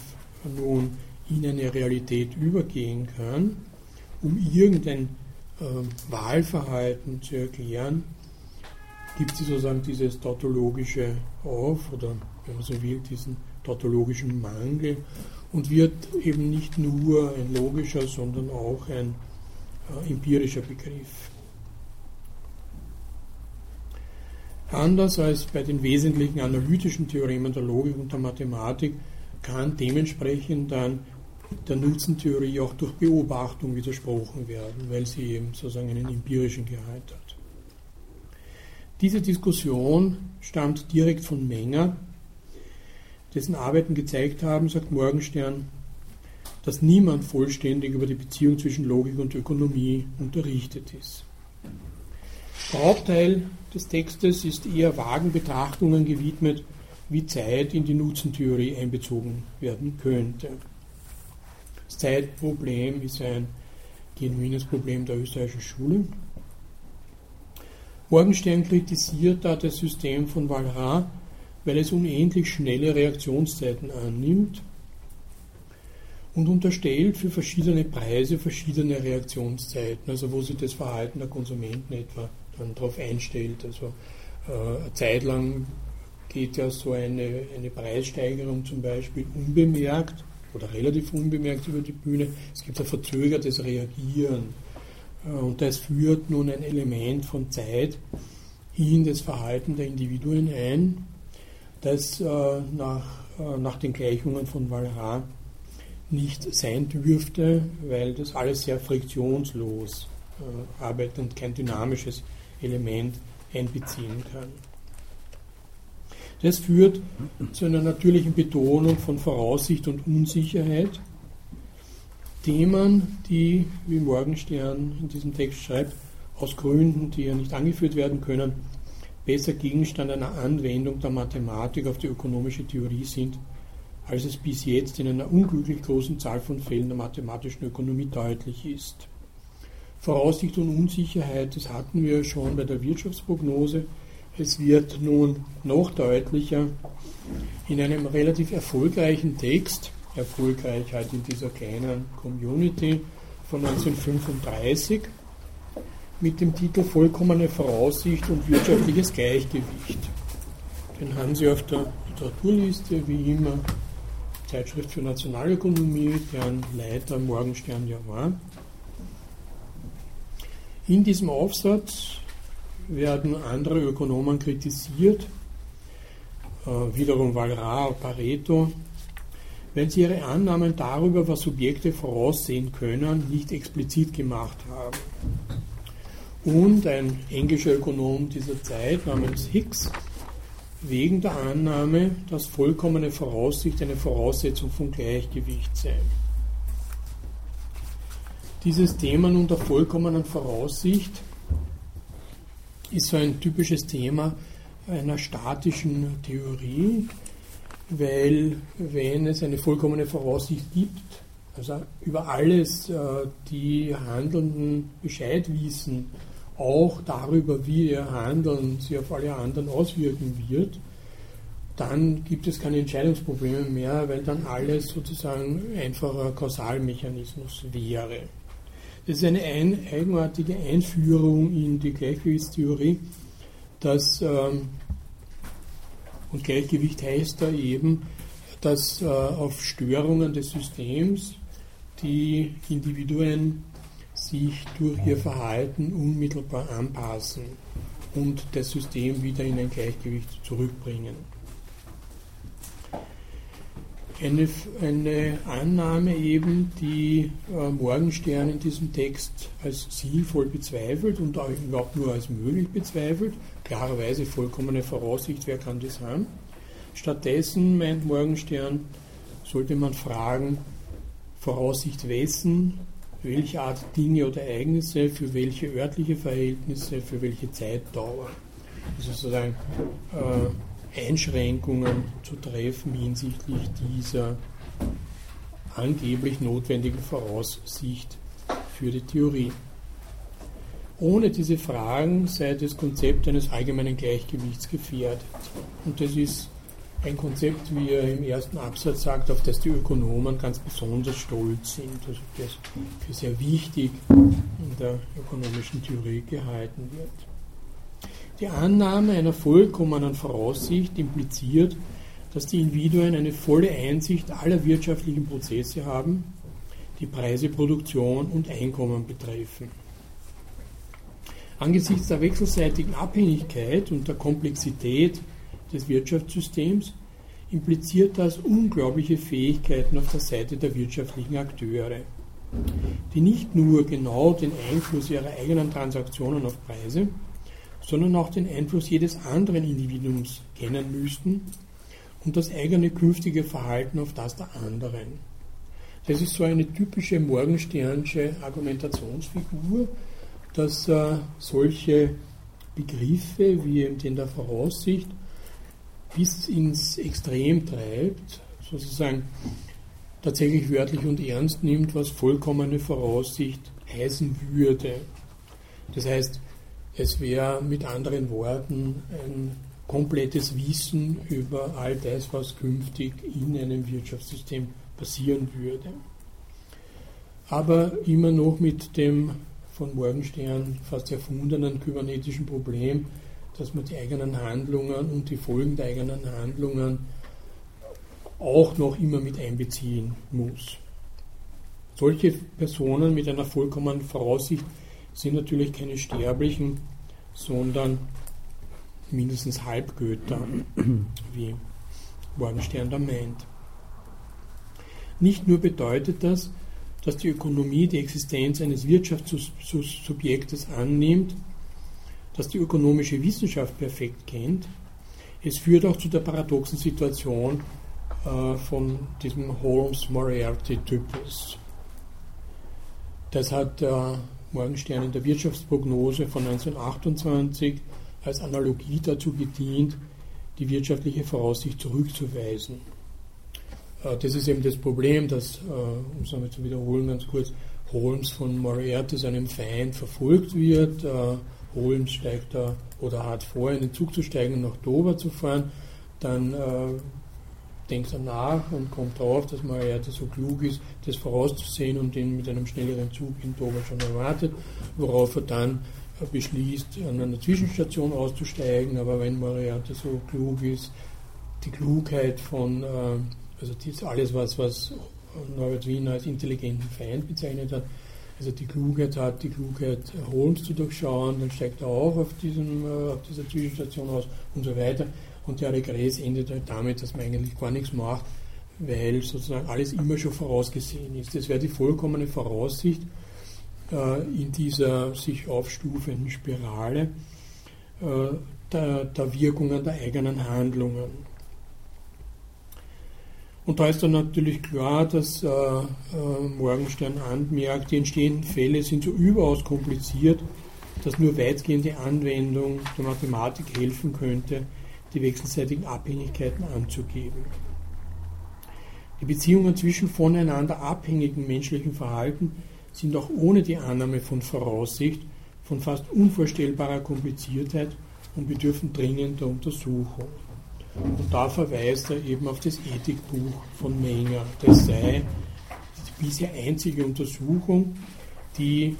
nun in eine Realität übergehen kann, um irgendein äh, Wahlverhalten zu erklären, gibt sie sozusagen dieses tautologische auf oder, wenn man so will, diesen tautologischen Mangel und wird eben nicht nur ein logischer, sondern auch ein äh, empirischer Begriff. Anders als bei den wesentlichen analytischen Theoremen der Logik und der Mathematik kann dementsprechend dann der Nutzentheorie auch durch Beobachtung widersprochen werden, weil sie eben sozusagen einen empirischen Gehalt hat. Diese Diskussion stammt direkt von Menger, dessen Arbeiten gezeigt haben, sagt Morgenstern, dass niemand vollständig über die Beziehung zwischen Logik und Ökonomie unterrichtet ist. Der Hauptteil des Textes ist eher vagen Betrachtungen gewidmet, wie Zeit in die Nutzentheorie einbezogen werden könnte. Zeitproblem ist ein genuines Problem der österreichischen Schule. Morgenstern kritisiert da das System von Valrat, weil es unendlich schnelle Reaktionszeiten annimmt und unterstellt für verschiedene Preise verschiedene Reaktionszeiten, also wo sich das Verhalten der Konsumenten etwa dann darauf einstellt. Also äh, eine Zeit lang geht ja so eine, eine Preissteigerung zum Beispiel unbemerkt oder relativ unbemerkt über die Bühne. Es gibt ein verzögertes Reagieren. Äh, und das führt nun ein Element von Zeit in das Verhalten der Individuen ein, das äh, nach, äh, nach den Gleichungen von Valrat nicht sein dürfte, weil das alles sehr friktionslos arbeitet und kein dynamisches Element einbeziehen kann. Das führt zu einer natürlichen Betonung von Voraussicht und Unsicherheit. Themen, die, wie Morgenstern in diesem Text schreibt, aus Gründen, die ja nicht angeführt werden können, besser Gegenstand einer Anwendung der Mathematik auf die ökonomische Theorie sind, als es bis jetzt in einer unglücklich großen Zahl von Fällen der mathematischen Ökonomie deutlich ist. Voraussicht und Unsicherheit, das hatten wir schon bei der Wirtschaftsprognose. Es wird nun noch deutlicher in einem relativ erfolgreichen Text, erfolgreich halt in dieser kleinen Community von 1935, mit dem Titel Vollkommene Voraussicht und wirtschaftliches Gleichgewicht. Den haben Sie auf der Literaturliste, wie immer, Zeitschrift für Nationalökonomie, deren Leiter Morgenstern ja war. In diesem Aufsatz werden andere Ökonomen kritisiert, äh, wiederum Walras, Pareto, wenn sie ihre Annahmen darüber, was Subjekte voraussehen können, nicht explizit gemacht haben. Und ein englischer Ökonom dieser Zeit namens Hicks wegen der Annahme, dass vollkommene Voraussicht eine Voraussetzung von Gleichgewicht sei. Dieses Thema nun der vollkommenen Voraussicht ist so ein typisches Thema einer statischen Theorie, weil wenn es eine vollkommene Voraussicht gibt, also über alles äh, die Handelnden Bescheid wissen, auch darüber, wie ihr Handeln sich auf alle anderen auswirken wird, dann gibt es keine Entscheidungsprobleme mehr, weil dann alles sozusagen einfacher Kausalmechanismus wäre. Das ist eine ein, eigenartige Einführung in die Gleichgewichtstheorie, dass ähm, und Gleichgewicht heißt da eben, dass äh, auf Störungen des Systems die Individuen sich durch ihr Verhalten unmittelbar anpassen und das System wieder in ein Gleichgewicht zurückbringen. Eine, eine Annahme eben, die äh, Morgenstern in diesem Text als sinnvoll bezweifelt und auch überhaupt nur als möglich bezweifelt, klarerweise vollkommene Voraussicht, wer kann das haben. Stattdessen, meint Morgenstern, sollte man fragen, Voraussicht wessen, welche Art Dinge oder Ereignisse, für welche örtliche Verhältnisse, für welche Zeitdauer. Also sozusagen äh, Einschränkungen zu treffen hinsichtlich dieser angeblich notwendigen Voraussicht für die Theorie. Ohne diese Fragen sei das Konzept eines allgemeinen Gleichgewichts gefährdet. Und das ist ein Konzept, wie er im ersten Absatz sagt, auf das die Ökonomen ganz besonders stolz sind, also das für sehr wichtig in der ökonomischen Theorie gehalten wird. Die Annahme einer vollkommenen Voraussicht impliziert, dass die Individuen eine volle Einsicht aller wirtschaftlichen Prozesse haben, die Preise, Produktion und Einkommen betreffen. Angesichts der wechselseitigen Abhängigkeit und der Komplexität des Wirtschaftssystems impliziert das unglaubliche Fähigkeiten auf der Seite der wirtschaftlichen Akteure, die nicht nur genau den Einfluss ihrer eigenen Transaktionen auf Preise, sondern auch den Einfluss jedes anderen Individuums kennen müssten und das eigene künftige Verhalten auf das der anderen. Das ist so eine typische Morgensternsche Argumentationsfigur, dass äh, solche Begriffe wie eben den der Voraussicht bis ins Extrem treibt, sozusagen tatsächlich wörtlich und ernst nimmt, was vollkommene Voraussicht heißen würde. Das heißt, es wäre mit anderen Worten ein komplettes Wissen über all das, was künftig in einem Wirtschaftssystem passieren würde. Aber immer noch mit dem von Morgenstern fast erfundenen kybernetischen Problem, dass man die eigenen Handlungen und die Folgen der eigenen Handlungen auch noch immer mit einbeziehen muss. Solche Personen mit einer vollkommenen Voraussicht sind natürlich keine Sterblichen, sondern mindestens Halbgötter, wie Morgenstern da meint. Nicht nur bedeutet das, dass die Ökonomie die Existenz eines Wirtschaftssubjektes annimmt, das die ökonomische Wissenschaft perfekt kennt, es führt auch zu der paradoxen Situation äh, von diesem Holmes-Moriarty-Typus. Das hat der Morgenstern in der Wirtschaftsprognose von 1928 als Analogie dazu gedient, die wirtschaftliche Voraussicht zurückzuweisen. Äh, das ist eben das Problem, dass, äh, um es einmal zu wiederholen, ganz kurz, Holmes von Moriarty, seinem Feind, verfolgt wird. Äh, Holmes steigt da oder hat vor, in den Zug zu steigen und nach Dover zu fahren. Dann denkt er nach und kommt darauf, dass Moriarty so klug ist, das vorauszusehen und ihn mit einem schnelleren Zug in Dover schon erwartet, worauf er dann beschließt, an einer Zwischenstation auszusteigen. Aber wenn Moriarty so klug ist, die Klugheit von also das alles, was, was Norbert Wiener als intelligenten Feind bezeichnet hat, also die Klugheit hat, die Klugheit Holmes zu durchschauen, dann steigt er auch auf, diesem, äh, auf dieser Zwischenstation aus und so weiter. Und der Regress endet halt damit, dass man eigentlich gar nichts macht, weil sozusagen alles immer schon vorausgesehen ist. Das wäre die vollkommene Voraussicht äh, in dieser sich aufstufenden Spirale äh, der, der Wirkungen der eigenen Handlungen. Und da ist dann natürlich klar, dass äh, äh, Morgenstern anmerkt, die entstehenden Fälle sind so überaus kompliziert, dass nur weitgehende Anwendung der Mathematik helfen könnte, die wechselseitigen Abhängigkeiten anzugeben. Die Beziehungen zwischen voneinander abhängigen menschlichen Verhalten sind auch ohne die Annahme von Voraussicht von fast unvorstellbarer Kompliziertheit und bedürfen dringender Untersuchung. Und da verweist er eben auf das Ethikbuch von Menger. Das sei die bisher einzige Untersuchung, die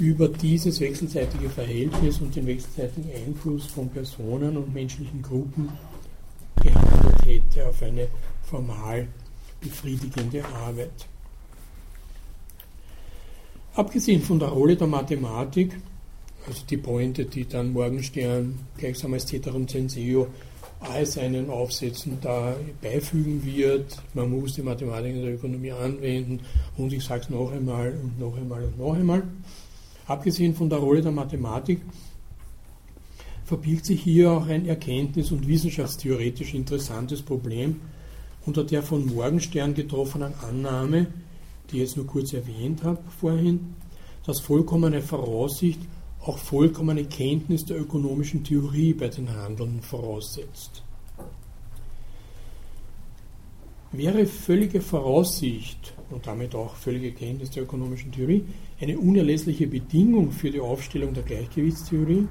über dieses wechselseitige Verhältnis und den wechselseitigen Einfluss von Personen und menschlichen Gruppen gehandelt hätte auf eine formal befriedigende Arbeit. Abgesehen von der Rolle der Mathematik, also die Pointe, die dann Morgenstern gleichsam als Ceterum Censeo all seinen Aufsätzen da beifügen wird. Man muss die Mathematik in der Ökonomie anwenden und ich sage es noch einmal und noch einmal und noch einmal. Abgesehen von der Rolle der Mathematik verbirgt sich hier auch ein erkenntnis- und wissenschaftstheoretisch interessantes Problem unter der von Morgenstern getroffenen Annahme, die ich jetzt nur kurz erwähnt habe vorhin, dass vollkommene Voraussicht auch vollkommene Kenntnis der ökonomischen Theorie bei den Handelnden voraussetzt. Wäre völlige Voraussicht und damit auch völlige Kenntnis der ökonomischen Theorie eine unerlässliche Bedingung für die Aufstellung der Gleichgewichtstheorie,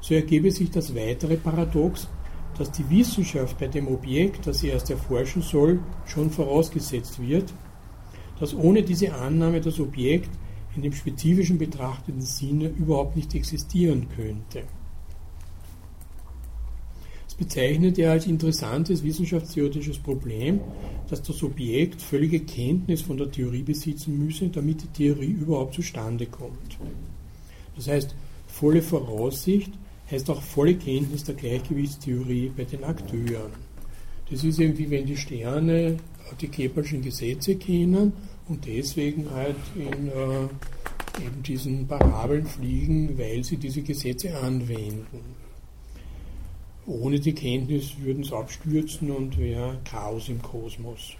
so ergebe sich das weitere Paradox, dass die Wissenschaft bei dem Objekt, das sie erst erforschen soll, schon vorausgesetzt wird, dass ohne diese Annahme das Objekt in dem spezifischen betrachteten Sinne überhaupt nicht existieren könnte. Bezeichnet er als interessantes wissenschaftstheoretisches Problem, dass das Objekt völlige Kenntnis von der Theorie besitzen müsse, damit die Theorie überhaupt zustande kommt. Das heißt, volle Voraussicht heißt auch volle Kenntnis der Gleichgewichtstheorie bei den Akteuren. Das ist eben wie wenn die Sterne die Keplerschen Gesetze kennen und deswegen halt in äh, eben diesen Parabeln fliegen, weil sie diese Gesetze anwenden. Ohne die Kenntnis würden sie abstürzen und wäre Chaos im Kosmos.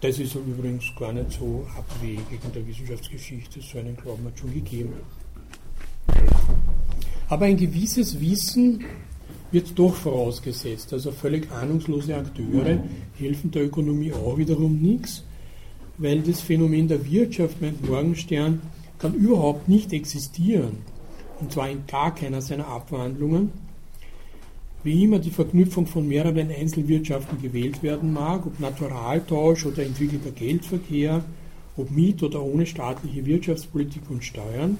Das ist übrigens gar nicht so abwegig in der Wissenschaftsgeschichte, so einen Glauben hat schon gegeben. Aber ein gewisses Wissen wird doch vorausgesetzt. Also völlig ahnungslose Akteure helfen der Ökonomie auch wiederum nichts, weil das Phänomen der Wirtschaft, meint Morgenstern, kann überhaupt nicht existieren. Und zwar in gar keiner seiner Abwandlungen. Wie immer die Verknüpfung von mehreren Einzelwirtschaften gewählt werden mag, ob Naturaltausch oder entwickelter Geldverkehr, ob mit oder ohne staatliche Wirtschaftspolitik und Steuern,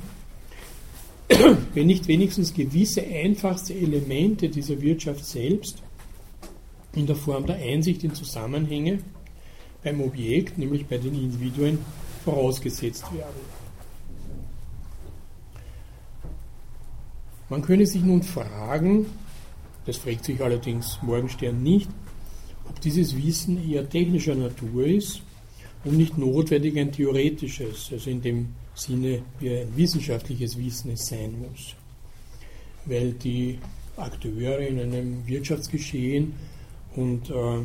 wenn nicht wenigstens gewisse einfachste Elemente dieser Wirtschaft selbst in der Form der Einsicht in Zusammenhänge beim Objekt, nämlich bei den Individuen, vorausgesetzt werden. Man könne sich nun fragen, das fragt sich allerdings Morgenstern nicht, ob dieses Wissen eher technischer Natur ist und nicht notwendig ein theoretisches, also in dem Sinne wie ein wissenschaftliches Wissen es sein muss. Weil die Akteure in einem Wirtschaftsgeschehen und äh,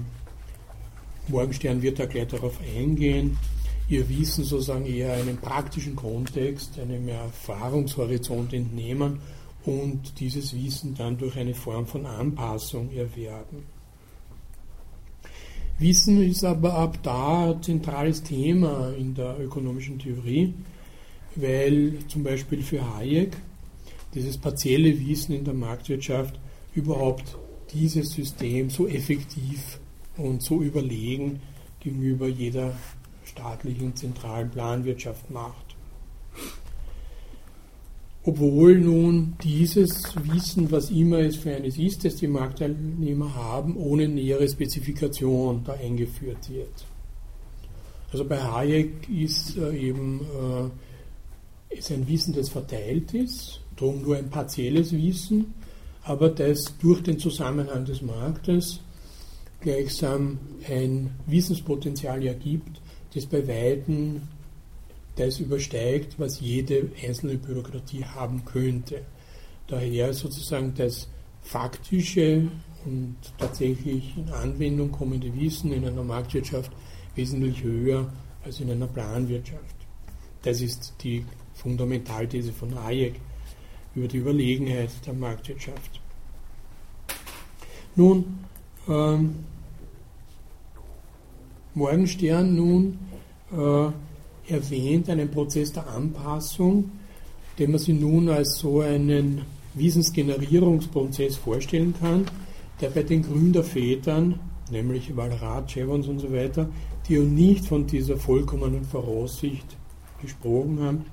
Morgenstern wird da gleich darauf eingehen, ihr Wissen sozusagen eher einem praktischen Kontext, einem Erfahrungshorizont entnehmen und dieses Wissen dann durch eine Form von Anpassung erwerben. Wissen ist aber ab da zentrales Thema in der ökonomischen Theorie, weil zum Beispiel für Hayek dieses partielle Wissen in der Marktwirtschaft überhaupt dieses System so effektiv und so überlegen gegenüber jeder staatlichen zentralen Planwirtschaft macht. Obwohl nun dieses Wissen, was immer es für eines ist, das die Marktteilnehmer haben, ohne nähere Spezifikation da eingeführt wird. Also bei Hayek ist äh, eben äh, ist ein Wissen, das verteilt ist, darum nur ein partielles Wissen, aber das durch den Zusammenhang des Marktes gleichsam ein Wissenspotenzial ergibt, das bei Weitem das übersteigt, was jede einzelne Bürokratie haben könnte. Daher sozusagen das faktische und tatsächlich in Anwendung kommende Wissen in einer Marktwirtschaft wesentlich höher als in einer Planwirtschaft. Das ist die Fundamentalthese von Hayek über die Überlegenheit der Marktwirtschaft. Nun, ähm, Morgenstern nun äh, erwähnt einen Prozess der Anpassung, den man sich nun als so einen Wissensgenerierungsprozess vorstellen kann, der bei den Gründervätern, nämlich Walrat, Jevons und so weiter, die ja nicht von dieser vollkommenen Voraussicht gesprochen haben,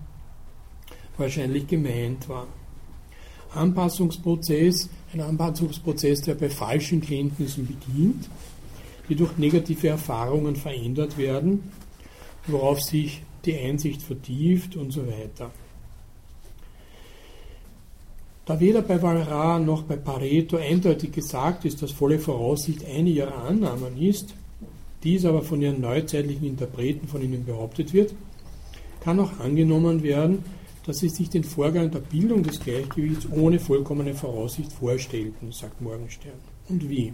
wahrscheinlich gemeint war. Anpassungsprozess, ein Anpassungsprozess, der bei falschen Kenntnissen beginnt, die durch negative Erfahrungen verändert werden worauf sich die Einsicht vertieft und so weiter. Da weder bei Valra noch bei Pareto eindeutig gesagt ist, dass volle Voraussicht eine ihrer Annahmen ist, dies aber von ihren neuzeitlichen Interpreten von ihnen behauptet wird, kann auch angenommen werden, dass sie sich den Vorgang der Bildung des Gleichgewichts ohne vollkommene Voraussicht vorstellten, sagt Morgenstern. Und wie?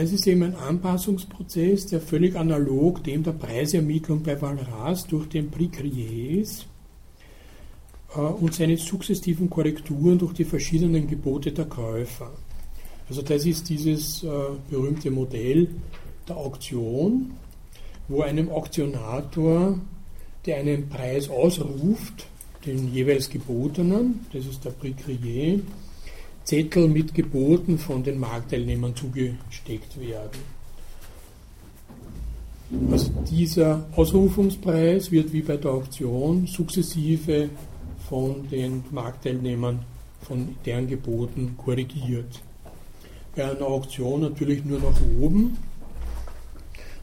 Das ist eben ein Anpassungsprozess, der völlig analog dem der Preisermittlung bei Valras durch den Prix Criers äh, und seine sukzessiven Korrekturen durch die verschiedenen Gebote der Käufer. Also das ist dieses äh, berühmte Modell der Auktion, wo einem Auktionator, der einen Preis ausruft, den jeweils gebotenen, das ist der Prix Crier, Zettel mit Geboten von den Marktteilnehmern zugesteckt werden. Also dieser Ausrufungspreis wird wie bei der Auktion sukzessive von den Marktteilnehmern, von deren Geboten korrigiert. Bei einer Auktion natürlich nur nach oben,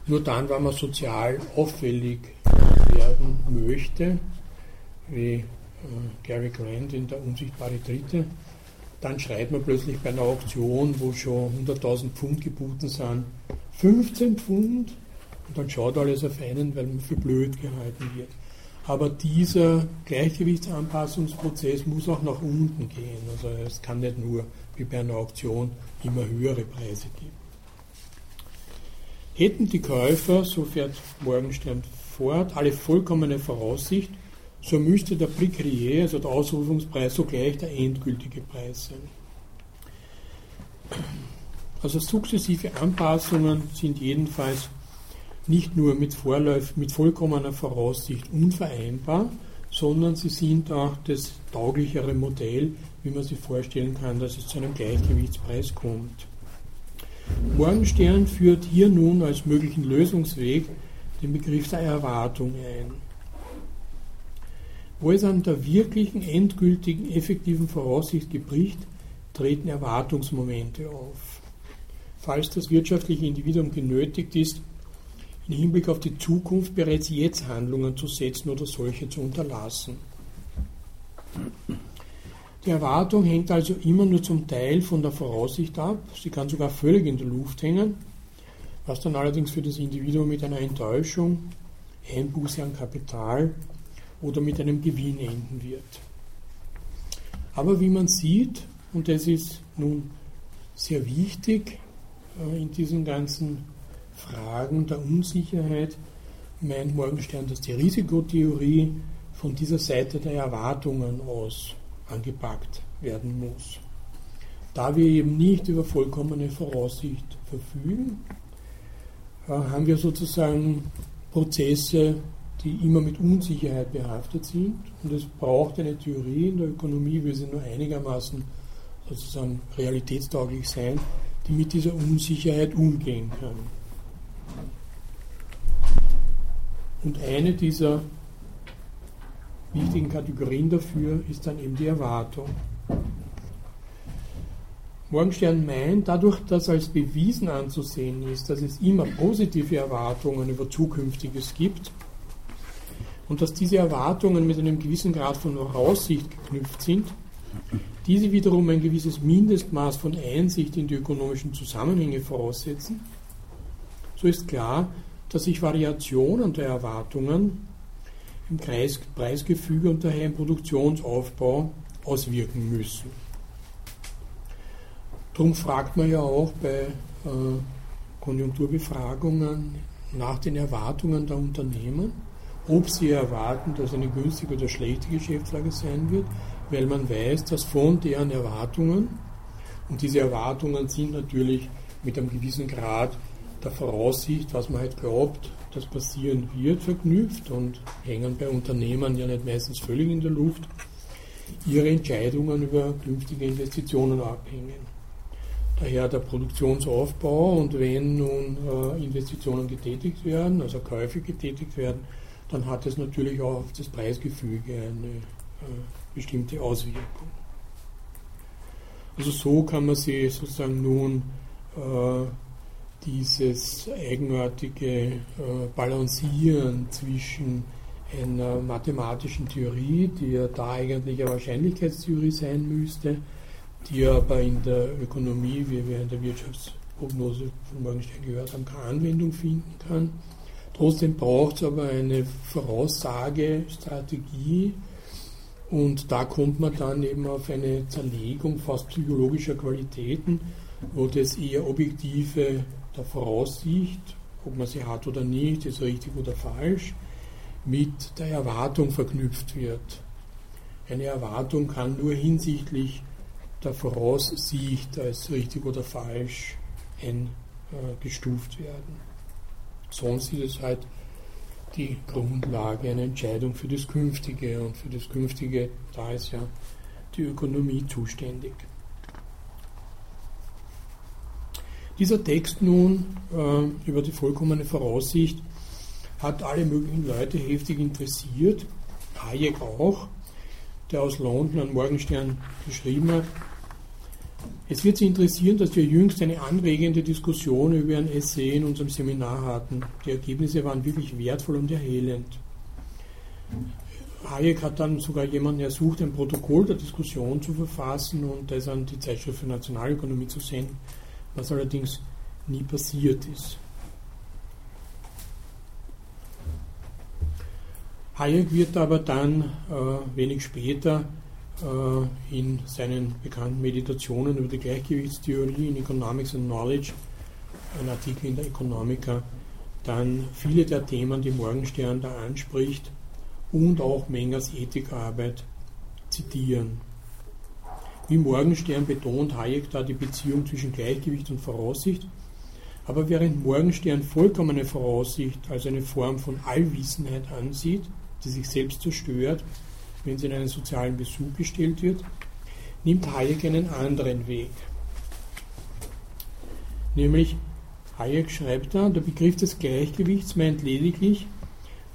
nur dann, wenn man sozial auffällig werden möchte, wie äh, Gary Grant in der Unsichtbare Dritte, dann schreibt man plötzlich bei einer Auktion, wo schon 100.000 Pfund geboten sind, 15 Pfund und dann schaut alles auf einen, weil man für blöd gehalten wird. Aber dieser Gleichgewichtsanpassungsprozess muss auch nach unten gehen. Also es kann nicht nur wie bei einer Auktion immer höhere Preise geben. Hätten die Käufer, so fährt Morgenstern fort, alle vollkommene Voraussicht, so müsste der Prix Crier, also der Ausrufungspreis, sogleich der endgültige Preis sein. Also sukzessive Anpassungen sind jedenfalls nicht nur mit, Vorläuf, mit vollkommener Voraussicht unvereinbar, sondern sie sind auch das tauglichere Modell, wie man sich vorstellen kann, dass es zu einem Gleichgewichtspreis kommt. Morgenstern führt hier nun als möglichen Lösungsweg den Begriff der Erwartung ein. Wo es an der wirklichen, endgültigen, effektiven Voraussicht gebricht, treten Erwartungsmomente auf. Falls das wirtschaftliche Individuum genötigt ist, im Hinblick auf die Zukunft bereits jetzt Handlungen zu setzen oder solche zu unterlassen. Die Erwartung hängt also immer nur zum Teil von der Voraussicht ab. Sie kann sogar völlig in der Luft hängen, was dann allerdings für das Individuum mit einer Enttäuschung, Einbuße an Kapital oder mit einem Gewinn enden wird. Aber wie man sieht, und das ist nun sehr wichtig äh, in diesen ganzen Fragen der Unsicherheit, meint Morgenstern, dass die Risikotheorie von dieser Seite der Erwartungen aus angepackt werden muss. Da wir eben nicht über vollkommene Voraussicht verfügen, äh, haben wir sozusagen Prozesse, die immer mit Unsicherheit behaftet sind. Und es braucht eine Theorie in der Ökonomie, will sie nur einigermaßen sozusagen realitätstauglich sein, die mit dieser Unsicherheit umgehen kann. Und eine dieser wichtigen Kategorien dafür ist dann eben die Erwartung. Morgenstern meint, dadurch, dass als bewiesen anzusehen ist, dass es immer positive Erwartungen über Zukünftiges gibt und dass diese Erwartungen mit einem gewissen Grad von Voraussicht geknüpft sind, diese wiederum ein gewisses Mindestmaß von Einsicht in die ökonomischen Zusammenhänge voraussetzen, so ist klar, dass sich Variationen der Erwartungen im Kreis, Preisgefüge und daher im Produktionsaufbau auswirken müssen. Darum fragt man ja auch bei äh, Konjunkturbefragungen nach den Erwartungen der Unternehmen, ob sie erwarten, dass eine günstige oder schlechte Geschäftslage sein wird, weil man weiß, dass von deren Erwartungen, und diese Erwartungen sind natürlich mit einem gewissen Grad der Voraussicht, was man halt glaubt, das passieren wird, verknüpft und hängen bei Unternehmen ja nicht meistens völlig in der Luft, ihre Entscheidungen über künftige Investitionen abhängen. Daher der Produktionsaufbau und wenn nun äh, Investitionen getätigt werden, also Käufe getätigt werden, dann hat es natürlich auch auf das Preisgefüge eine äh, bestimmte Auswirkung. Also so kann man sich sozusagen nun äh, dieses eigenartige äh, Balancieren zwischen einer mathematischen Theorie, die ja da eigentlich eine Wahrscheinlichkeitstheorie sein müsste, die aber in der Ökonomie, wie wir in der Wirtschaftsprognose von Morgenstern gehört haben, keine Anwendung finden kann. Trotzdem braucht es aber eine Voraussagestrategie und da kommt man dann eben auf eine Zerlegung fast psychologischer Qualitäten, wo das eher objektive der Voraussicht, ob man sie hat oder nicht, ist richtig oder falsch, mit der Erwartung verknüpft wird. Eine Erwartung kann nur hinsichtlich der Voraussicht als richtig oder falsch eingestuft werden. Sonst ist es halt die Grundlage einer Entscheidung für das Künftige und für das Künftige, da ist ja die Ökonomie zuständig. Dieser Text nun äh, über die vollkommene Voraussicht hat alle möglichen Leute heftig interessiert, Hayek auch, der aus London an Morgenstern geschrieben hat. Es wird Sie interessieren, dass wir jüngst eine anregende Diskussion über ein Essay in unserem Seminar hatten. Die Ergebnisse waren wirklich wertvoll und erhellend. Hayek hat dann sogar jemanden ersucht, ein Protokoll der Diskussion zu verfassen und das an die Zeitschrift für Nationalökonomie zu senden was allerdings nie passiert ist. Hayek wird aber dann äh, wenig später äh, in seinen bekannten Meditationen über die Gleichgewichtstheorie in Economics and Knowledge, ein Artikel in der Economica, dann viele der Themen, die Morgenstern da anspricht und auch Mengers Ethikarbeit zitieren. Wie Morgenstern betont Hayek da die Beziehung zwischen Gleichgewicht und Voraussicht. Aber während Morgenstern vollkommene Voraussicht als eine Form von Allwissenheit ansieht, die sich selbst zerstört, wenn sie in einen sozialen Besuch gestellt wird, nimmt Hayek einen anderen Weg. Nämlich, Hayek schreibt da, der Begriff des Gleichgewichts meint lediglich,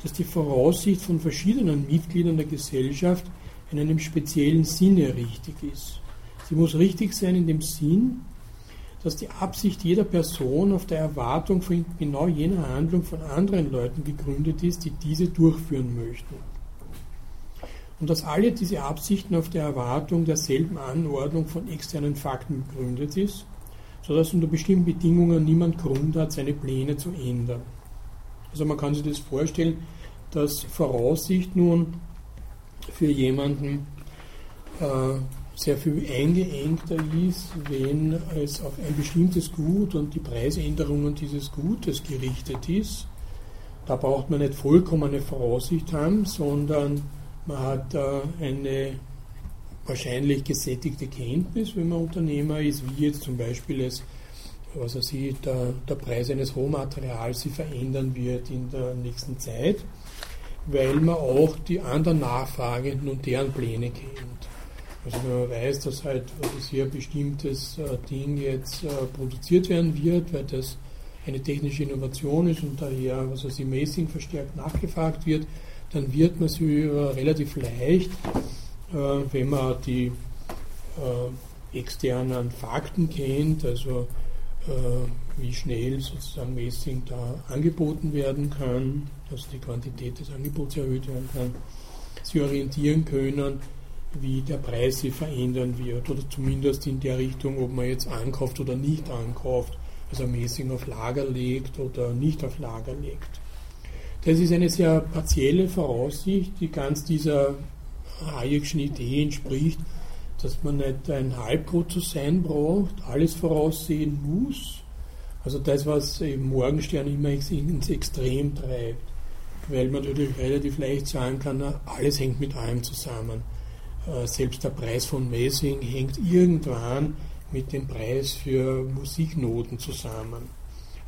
dass die Voraussicht von verschiedenen Mitgliedern der Gesellschaft in einem speziellen Sinne richtig ist. Sie muss richtig sein in dem Sinn, dass die Absicht jeder Person auf der Erwartung von genau jener Handlung von anderen Leuten gegründet ist, die diese durchführen möchten. Und dass alle diese Absichten auf der Erwartung derselben Anordnung von externen Fakten begründet ist, sodass unter bestimmten Bedingungen niemand Grund hat, seine Pläne zu ändern. Also man kann sich das vorstellen, dass Voraussicht nun für jemanden äh, sehr viel eingeengter ist, wenn es auf ein bestimmtes Gut und die Preisänderungen dieses Gutes gerichtet ist. Da braucht man nicht vollkommene Voraussicht haben, sondern man hat eine wahrscheinlich gesättigte Kenntnis, wenn man Unternehmer ist, wie jetzt zum Beispiel es, was er sieht, der, der Preis eines Rohmaterials sich verändern wird in der nächsten Zeit, weil man auch die anderen Nachfragenden und deren Pläne kennt. Also wenn man weiß, dass halt ein bestimmtes äh, Ding jetzt äh, produziert werden wird, weil das eine technische Innovation ist und daher, was weiß ich, Messing verstärkt nachgefragt wird, dann wird man sich relativ leicht, äh, wenn man die äh, externen Fakten kennt, also äh, wie schnell sozusagen Messing da angeboten werden kann, dass die Quantität des Angebots erhöht werden kann, sie orientieren können, wie der Preis sich verändern wird oder zumindest in der Richtung, ob man jetzt ankauft oder nicht ankauft, also Messing auf Lager legt oder nicht auf Lager legt. Das ist eine sehr partielle Voraussicht, die ganz dieser Hayekschen Idee entspricht, dass man nicht ein Halbgott zu sein braucht, alles voraussehen muss. Also das, was im Morgenstern immer ins Extrem treibt, weil man natürlich relativ leicht sagen kann, alles hängt mit allem zusammen. Äh, selbst der Preis von Messing hängt irgendwann mit dem Preis für Musiknoten zusammen.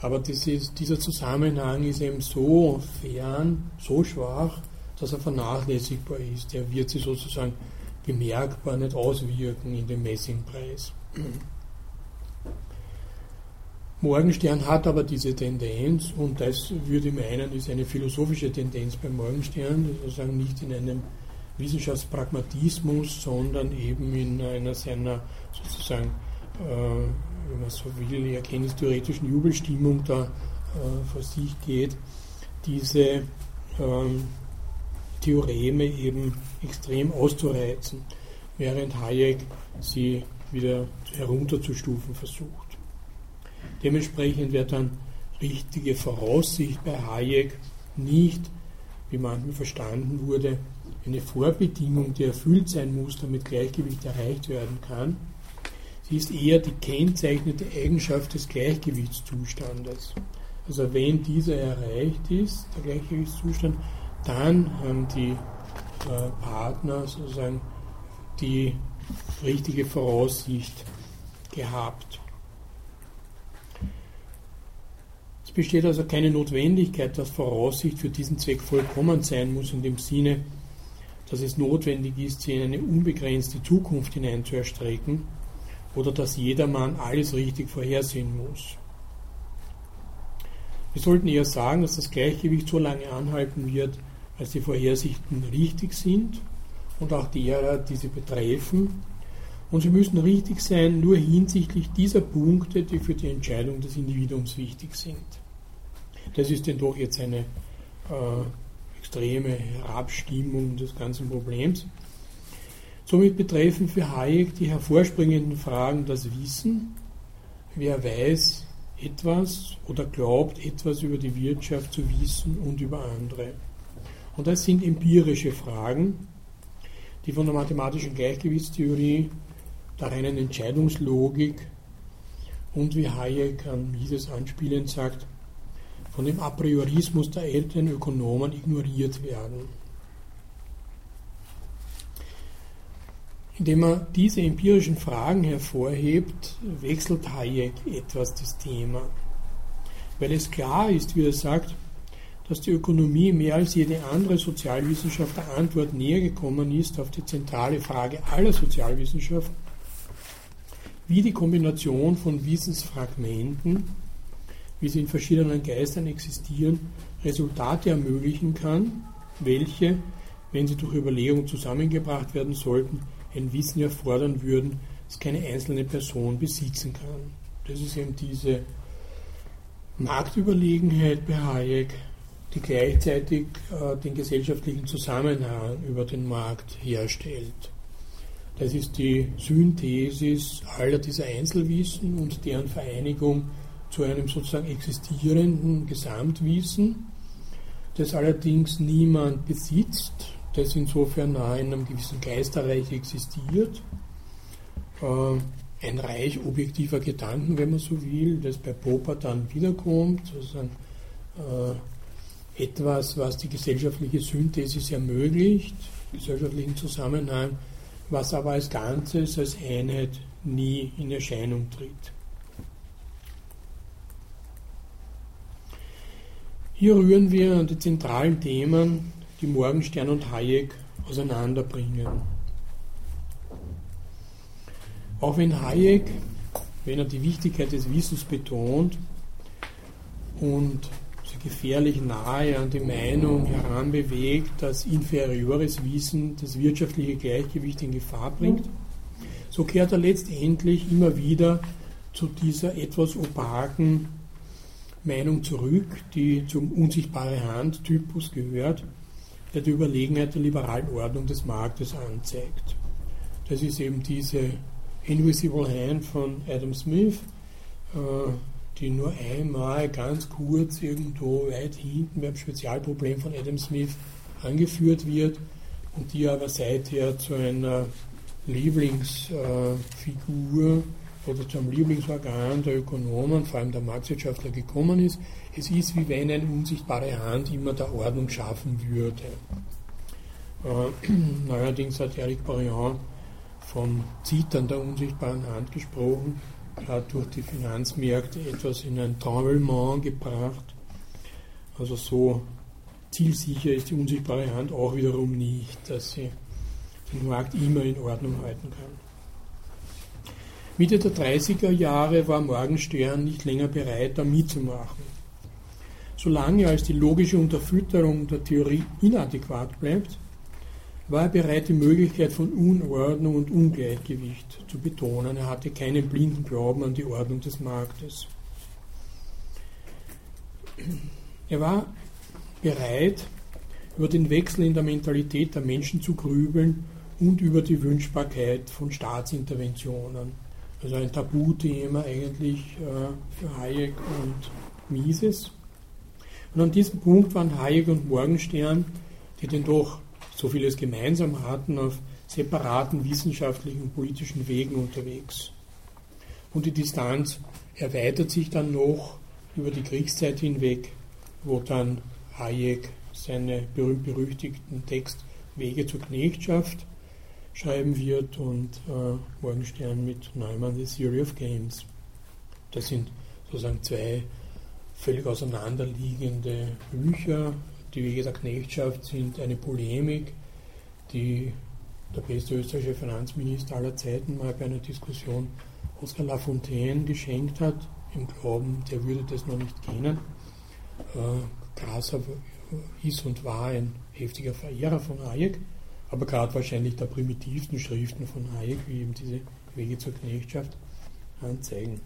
Aber ist, dieser Zusammenhang ist eben so fern, so schwach, dass er vernachlässigbar ist. Der wird sich sozusagen bemerkbar nicht auswirken in dem Messingpreis. Morgenstern hat aber diese Tendenz, und das würde ich meinen, ist eine philosophische Tendenz beim Morgenstern, sozusagen nicht in einem Wissenschaftspragmatismus, sondern eben in einer seiner sozusagen, äh, wenn man so will, erkenntnistheoretischen Jubelstimmung da äh, vor sich geht, diese ähm, Theoreme eben extrem auszureizen, während Hayek sie wieder herunterzustufen versucht. Dementsprechend wird dann richtige Voraussicht bei Hayek nicht, wie manchmal verstanden wurde, eine Vorbedingung, die erfüllt sein muss, damit Gleichgewicht erreicht werden kann. Ist eher die kennzeichnende Eigenschaft des Gleichgewichtszustandes. Also wenn dieser erreicht ist, der Gleichgewichtszustand, dann haben die äh, Partner sozusagen die richtige Voraussicht gehabt. Es besteht also keine Notwendigkeit, dass Voraussicht für diesen Zweck vollkommen sein muss, in dem Sinne, dass es notwendig ist, sie in eine unbegrenzte Zukunft hinein zu erstrecken oder dass jedermann alles richtig vorhersehen muss. Wir sollten eher sagen, dass das Gleichgewicht so lange anhalten wird, als die Vorhersichten richtig sind und auch derer, die sie betreffen. Und sie müssen richtig sein nur hinsichtlich dieser Punkte, die für die Entscheidung des Individuums wichtig sind. Das ist denn doch jetzt eine äh, extreme Herabstimmung des ganzen Problems. Somit betreffen für Hayek die hervorspringenden Fragen das Wissen, wer weiß etwas oder glaubt etwas über die Wirtschaft zu wissen und über andere. Und das sind empirische Fragen, die von der mathematischen Gleichgewichtstheorie, der reinen Entscheidungslogik und wie Hayek an Mises anspielend sagt, von dem Apriorismus der älteren Ökonomen ignoriert werden. Indem er diese empirischen Fragen hervorhebt, wechselt Hayek etwas das Thema. Weil es klar ist, wie er sagt, dass die Ökonomie mehr als jede andere Sozialwissenschaft der Antwort näher gekommen ist auf die zentrale Frage aller Sozialwissenschaften, wie die Kombination von Wissensfragmenten wie sie in verschiedenen Geistern existieren, Resultate ermöglichen kann, welche, wenn sie durch Überlegung zusammengebracht werden sollten, ein Wissen erfordern würden, das keine einzelne Person besitzen kann. Das ist eben diese Marktüberlegenheit bei Hayek, die gleichzeitig äh, den gesellschaftlichen Zusammenhang über den Markt herstellt. Das ist die Synthesis aller dieser Einzelwissen und deren Vereinigung zu einem sozusagen existierenden Gesamtwissen, das allerdings niemand besitzt, das insofern in einem gewissen Geisterreich existiert. Äh, ein Reich objektiver Gedanken, wenn man so will, das bei Popper dann wiederkommt, sozusagen äh, etwas, was die gesellschaftliche Synthesis ermöglicht, gesellschaftlichen Zusammenhang, was aber als Ganzes, als Einheit nie in Erscheinung tritt. Hier rühren wir an die zentralen Themen, die Morgenstern und Hayek auseinanderbringen. Auch wenn Hayek, wenn er die Wichtigkeit des Wissens betont und so gefährlich nahe an die Meinung heranbewegt, dass inferiores Wissen das wirtschaftliche Gleichgewicht in Gefahr bringt, so kehrt er letztendlich immer wieder zu dieser etwas opaken Meinung zurück, die zum unsichtbare Hand-Typus gehört, der die Überlegenheit der liberalen Ordnung des Marktes anzeigt. Das ist eben diese Invisible Hand von Adam Smith, äh, die nur einmal ganz kurz irgendwo weit hinten beim Spezialproblem von Adam Smith angeführt wird und die aber seither zu einer Lieblingsfigur oder zum Lieblingsorgan der Ökonomen, vor allem der Marktwirtschaftler, gekommen ist. Es ist wie wenn eine unsichtbare Hand immer der Ordnung schaffen würde. Äh, neuerdings hat Eric Barillon vom Zittern der unsichtbaren Hand gesprochen, hat durch die Finanzmärkte etwas in ein Tremblement gebracht. Also so zielsicher ist die unsichtbare Hand auch wiederum nicht, dass sie den Markt immer in Ordnung halten kann. Mitte der 30er Jahre war Morgenstern nicht länger bereit, da mitzumachen. Solange als die logische Unterfütterung der Theorie inadäquat bleibt, war er bereit, die Möglichkeit von Unordnung und Ungleichgewicht zu betonen. Er hatte keinen blinden Glauben an die Ordnung des Marktes. Er war bereit, über den Wechsel in der Mentalität der Menschen zu grübeln und über die Wünschbarkeit von Staatsinterventionen also ein Tabuthema eigentlich äh, für Hayek und Mises. Und an diesem Punkt waren Hayek und Morgenstern, die denn doch so vieles gemeinsam hatten, auf separaten wissenschaftlichen und politischen Wegen unterwegs. Und die Distanz erweitert sich dann noch über die Kriegszeit hinweg, wo dann Hayek seine berühmt-berüchtigten Text Wege zur Knechtschaft schreiben wird und äh, Morgenstern mit Neumann The Theory of Games. Das sind sozusagen zwei völlig auseinanderliegende Bücher. Die Wege der Knechtschaft sind eine Polemik, die der beste österreichische Finanzminister aller Zeiten mal bei einer Diskussion Oskar Lafontaine geschenkt hat, im Glauben, der würde das noch nicht kennen. Äh, Grasser ist und war ein heftiger Verehrer von Hayek aber gerade wahrscheinlich der primitivsten Schriften von Hayek, wie eben diese Wege zur Knechtschaft, anzeigen.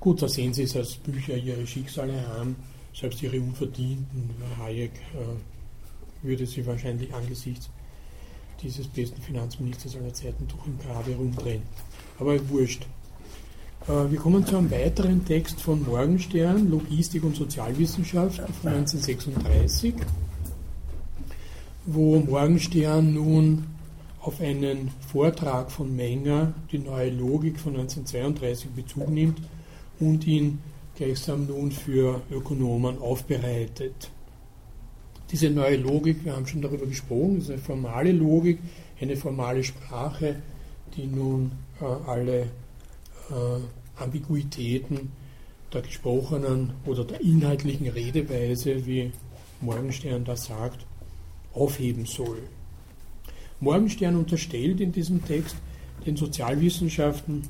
Gut, da sehen Sie es als Bücher ihre Schicksale haben, selbst ihre unverdienten. Hayek äh, würde sie wahrscheinlich angesichts dieses besten Finanzministers aller Zeiten doch im Grabe rumdrehen. Aber wurscht. Äh, wir kommen zu einem weiteren Text von Morgenstern, Logistik und Sozialwissenschaft von 1936 wo Morgenstern nun auf einen Vortrag von Menger, die neue Logik von 1932, Bezug nimmt und ihn gleichsam nun für Ökonomen aufbereitet. Diese neue Logik, wir haben schon darüber gesprochen, ist eine formale Logik, eine formale Sprache, die nun äh, alle äh, Ambiguitäten der gesprochenen oder der inhaltlichen Redeweise, wie Morgenstern das sagt, aufheben soll. Morgenstern unterstellt in diesem Text den Sozialwissenschaften,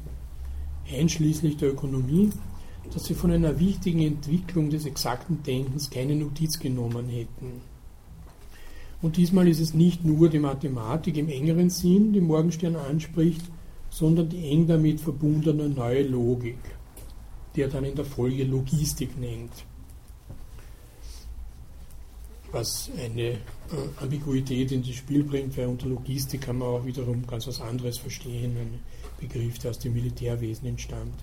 einschließlich der Ökonomie, dass sie von einer wichtigen Entwicklung des exakten Denkens keine Notiz genommen hätten. Und diesmal ist es nicht nur die Mathematik im engeren Sinn, die Morgenstern anspricht, sondern die eng damit verbundene neue Logik, die er dann in der Folge Logistik nennt. Was eine äh, Ambiguität ins Spiel bringt, weil unter Logistik kann man auch wiederum ganz was anderes verstehen, ein Begriff, der aus dem Militärwesen entstammt.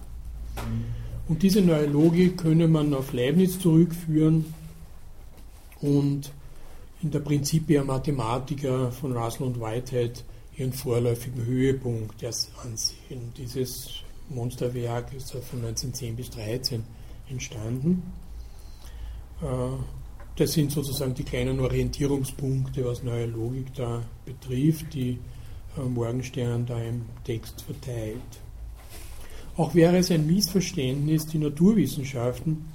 Und diese neue Logik könne man auf Leibniz zurückführen und in der Principia Mathematica von Russell und Whitehead ihren vorläufigen Höhepunkt ansehen. Dieses Monsterwerk ist von 1910 bis 13 entstanden. Äh, das sind sozusagen die kleinen Orientierungspunkte, was neue Logik da betrifft, die äh, Morgenstern da im Text verteilt. Auch wäre es ein Missverständnis, die Naturwissenschaften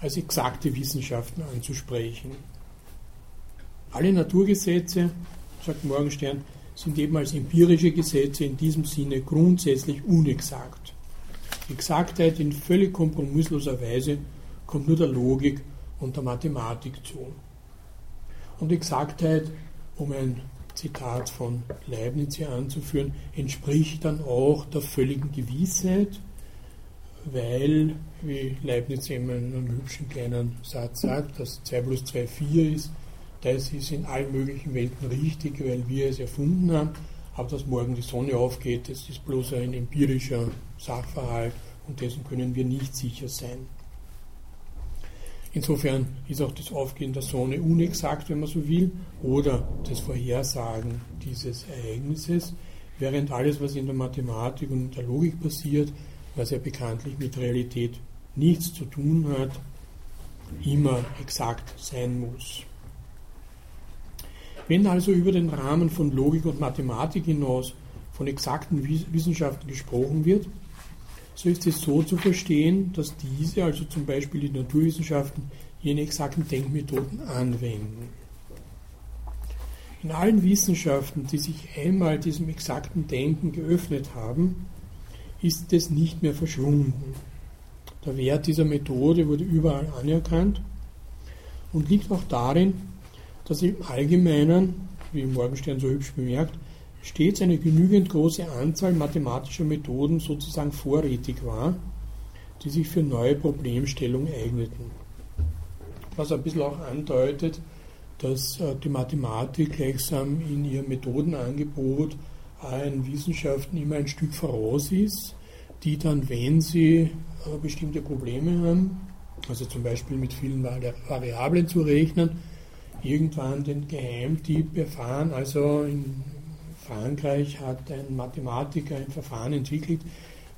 als exakte Wissenschaften anzusprechen. Alle Naturgesetze, sagt Morgenstern, sind eben als empirische Gesetze in diesem Sinne grundsätzlich unexakt. Exaktheit in völlig kompromissloser Weise kommt nur der Logik und der Mathematik zu. Und Exaktheit, um ein Zitat von Leibniz hier anzuführen, entspricht dann auch der völligen Gewissheit, weil, wie Leibniz eben in einem hübschen kleinen Satz sagt, dass 2 plus 2 4 ist, das ist in allen möglichen Welten richtig, weil wir es erfunden haben, aber dass morgen die Sonne aufgeht, das ist bloß ein empirischer Sachverhalt und dessen können wir nicht sicher sein. Insofern ist auch das Aufgehen der Sonne unexakt, wenn man so will, oder das Vorhersagen dieses Ereignisses, während alles, was in der Mathematik und in der Logik passiert, was ja bekanntlich mit Realität nichts zu tun hat, immer exakt sein muss. Wenn also über den Rahmen von Logik und Mathematik hinaus von exakten Wissenschaften gesprochen wird, so ist es so zu verstehen, dass diese, also zum Beispiel die Naturwissenschaften, jene exakten Denkmethoden anwenden. In allen Wissenschaften, die sich einmal diesem exakten Denken geöffnet haben, ist es nicht mehr verschwunden. Der Wert dieser Methode wurde überall anerkannt und liegt auch darin, dass im Allgemeinen, wie Morgenstern so hübsch bemerkt, stets eine genügend große Anzahl mathematischer Methoden sozusagen vorrätig war, die sich für neue Problemstellungen eigneten. Was ein bisschen auch andeutet, dass äh, die Mathematik gleichsam in ihrem Methodenangebot allen Wissenschaften immer ein Stück voraus ist, die dann, wenn sie äh, bestimmte Probleme haben, also zum Beispiel mit vielen Variablen zu rechnen, irgendwann den Geheimtipp erfahren, also in Frankreich hat ein Mathematiker ein Verfahren entwickelt,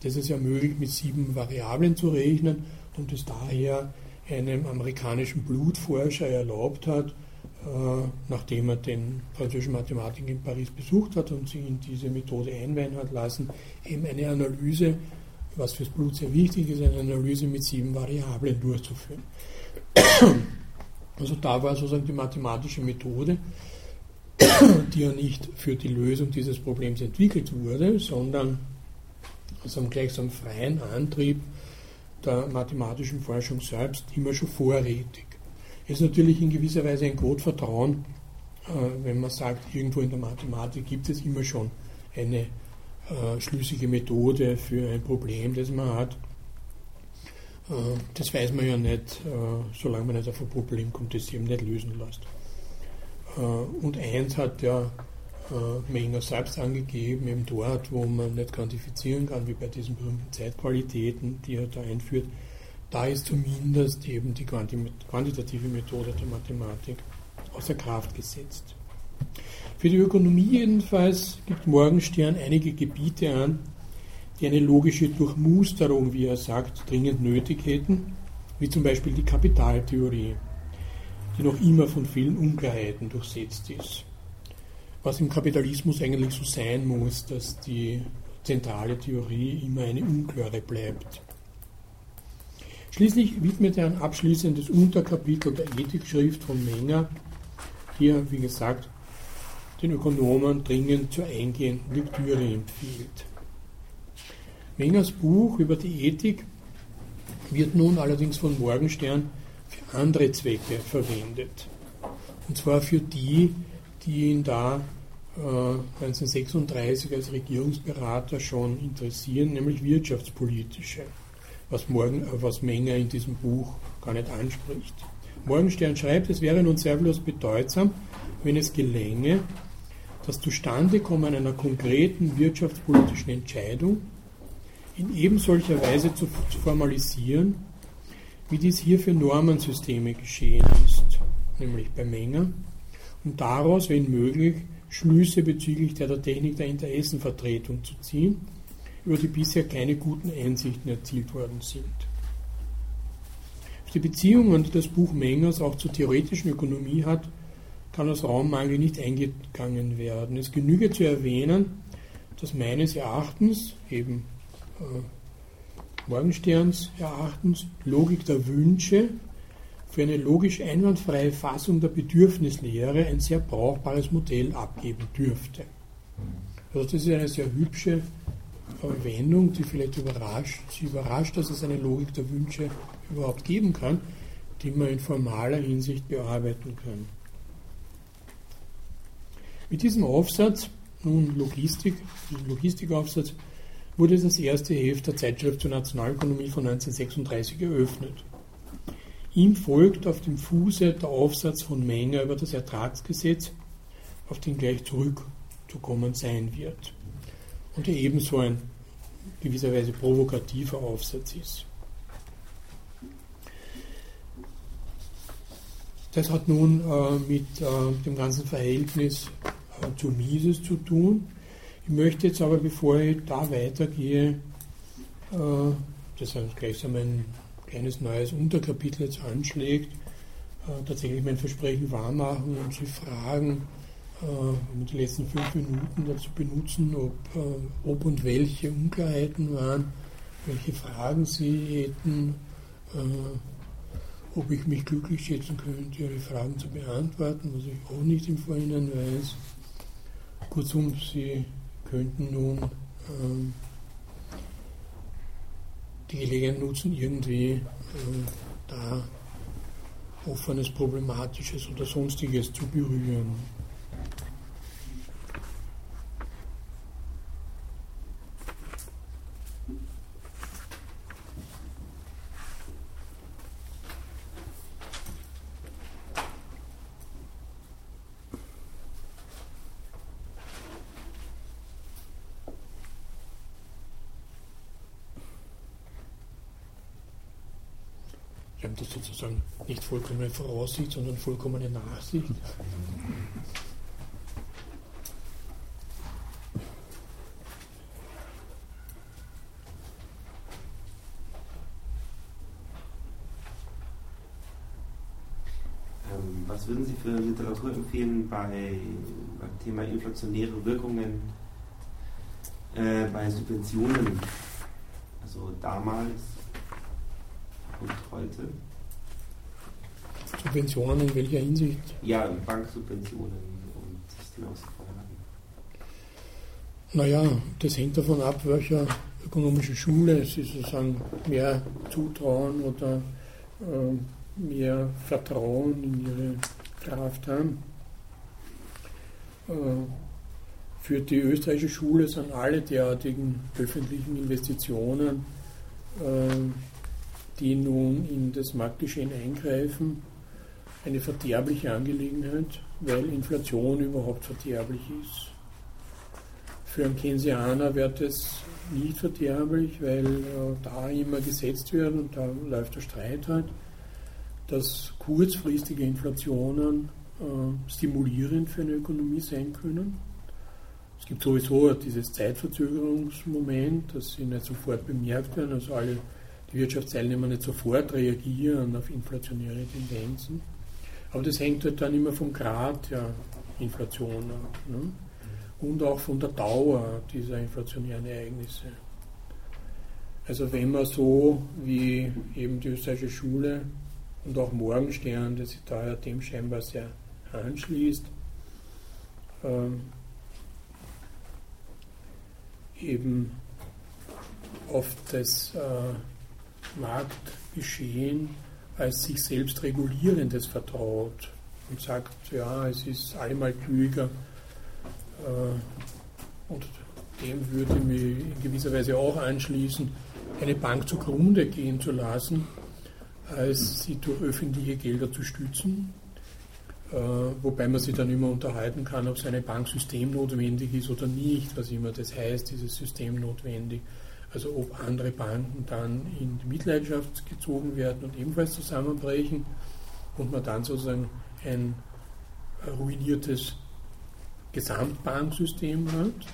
das es ermöglicht, mit sieben Variablen zu rechnen und es daher einem amerikanischen Blutforscher erlaubt hat, äh, nachdem er den französischen Mathematiker in Paris besucht hat und sich in diese Methode einweihen hat lassen, eben eine Analyse, was fürs Blut sehr wichtig ist, eine Analyse mit sieben Variablen durchzuführen. Also da war sozusagen die mathematische Methode die ja nicht für die Lösung dieses Problems entwickelt wurde, sondern aus einem gleichsam freien Antrieb der mathematischen Forschung selbst immer schon vorrätig. Es ist natürlich in gewisser Weise ein Gottvertrauen, äh, wenn man sagt, irgendwo in der Mathematik gibt es immer schon eine äh, schlüssige Methode für ein Problem, das man hat. Äh, das weiß man ja nicht, solange man nicht auf ein Problem kommt, das sich eben nicht lösen lässt. Äh, und eins hat ja äh, Menger selbst angegeben, eben dort, wo man nicht quantifizieren kann, wie bei diesen berühmten Zeitqualitäten, die er da einführt, da ist zumindest eben die quantitative Methode der Mathematik außer Kraft gesetzt. Für die Ökonomie jedenfalls gibt Morgenstern einige Gebiete an, die eine logische Durchmusterung, wie er sagt, dringend nötig hätten, wie zum Beispiel die Kapitaltheorie die noch immer von vielen Unklarheiten durchsetzt ist. Was im Kapitalismus eigentlich so sein muss, dass die zentrale Theorie immer eine unklare bleibt. Schließlich widmet er ein abschließendes Unterkapitel der Ethikschrift von Menger, die er, wie gesagt, den Ökonomen dringend zur eingehenden Lektüre empfiehlt. Mengers Buch über die Ethik wird nun allerdings von Morgenstern andere Zwecke verwendet. Und zwar für die, die ihn da äh, 1936 als Regierungsberater schon interessieren, nämlich wirtschaftspolitische, was, morgen, äh, was Menger in diesem Buch gar nicht anspricht. Morgenstern schreibt, es wäre nun zweifellos bedeutsam, wenn es gelänge, das Zustandekommen einer konkreten wirtschaftspolitischen Entscheidung in ebensolcher Weise zu formalisieren, wie dies hier für Normensysteme geschehen ist, nämlich bei Menger, und daraus, wenn möglich, Schlüsse bezüglich der, der Technik der Interessenvertretung zu ziehen, über die bisher keine guten Einsichten erzielt worden sind. Auf die Beziehungen, die das Buch Mengers auch zur theoretischen Ökonomie hat, kann aus Raummangel nicht eingegangen werden. Es genüge zu erwähnen, dass meines Erachtens, eben äh, Morgensterns Erachtens, Logik der Wünsche für eine logisch einwandfreie Fassung der Bedürfnislehre ein sehr brauchbares Modell abgeben dürfte. Also das ist eine sehr hübsche Wendung, die vielleicht überrascht, sie überrascht, dass es eine Logik der Wünsche überhaupt geben kann, die man in formaler Hinsicht bearbeiten kann. Mit diesem Aufsatz, nun Logistik, Logistikaufsatz, wurde das erste Heft der Zeitschrift zur Nationalökonomie von 1936 eröffnet. Ihm folgt auf dem Fuße der Aufsatz von Menger über das Ertragsgesetz, auf den gleich zurückzukommen sein wird. Und der ebenso ein gewisserweise provokativer Aufsatz ist. Das hat nun äh, mit äh, dem ganzen Verhältnis äh, zu Mises zu tun. Ich möchte jetzt aber, bevor ich da weitergehe, äh, das heißt gleichsam ein kleines neues Unterkapitel jetzt anschlägt, äh, tatsächlich mein Versprechen wahrmachen und Sie fragen, äh, die letzten fünf Minuten dazu benutzen, ob, ob und welche Unklarheiten waren, welche Fragen Sie hätten, ob ich mich glücklich schätzen könnte, Ihre Fragen zu beantworten, was ich auch nicht im Vorhinein weiß. Kurzum, Sie könnten nun ähm, die Gelegenheit nutzen, irgendwie äh, da offenes, problematisches oder sonstiges zu berühren. Wir haben das sozusagen nicht vollkommene Voraussicht, sondern vollkommene Nachsicht. Ähm, was würden Sie für Literatur empfehlen bei, beim Thema inflationäre Wirkungen äh, bei Subventionen? Also damals und heute? Subventionen in welcher Hinsicht? Ja, Banksubventionen und Systemausfeuern. Naja, das hängt davon ab, welcher ökonomische Schule Sie sozusagen mehr zutrauen oder äh, mehr Vertrauen in ihre Kraft haben. Äh, für die österreichische Schule sind alle derartigen öffentlichen Investitionen äh, die nun in das Marktgeschehen eingreifen, eine verderbliche Angelegenheit, weil Inflation überhaupt verderblich ist. Für einen Keynesianer wird es nicht verderblich, weil äh, da immer gesetzt wird und da läuft der Streit halt, dass kurzfristige Inflationen äh, stimulierend für eine Ökonomie sein können. Es gibt sowieso dieses Zeitverzögerungsmoment, dass sie nicht sofort bemerkt werden, also alle die Wirtschaftsteilnehmer nicht sofort reagieren auf inflationäre Tendenzen. Aber das hängt halt dann immer vom Grad der Inflation ab ne? und auch von der Dauer dieser inflationären Ereignisse. Also wenn man so wie eben die österreichische Schule und auch Morgenstern, das sich daher dem scheinbar sehr anschließt, ähm, eben auf das äh, Marktgeschehen als sich selbst regulierendes vertraut und sagt, ja, es ist allemal klüger äh, und dem würde ich mich in gewisser Weise auch anschließen, eine Bank zugrunde gehen zu lassen, als sie durch öffentliche Gelder zu stützen. Äh, wobei man sich dann immer unterhalten kann, ob seine Bank systemnotwendig ist oder nicht, was immer das heißt, dieses System notwendig. Also ob andere Banken dann in die Mitleidenschaft gezogen werden und ebenfalls zusammenbrechen und man dann sozusagen ein ruiniertes Gesamtbanksystem hat,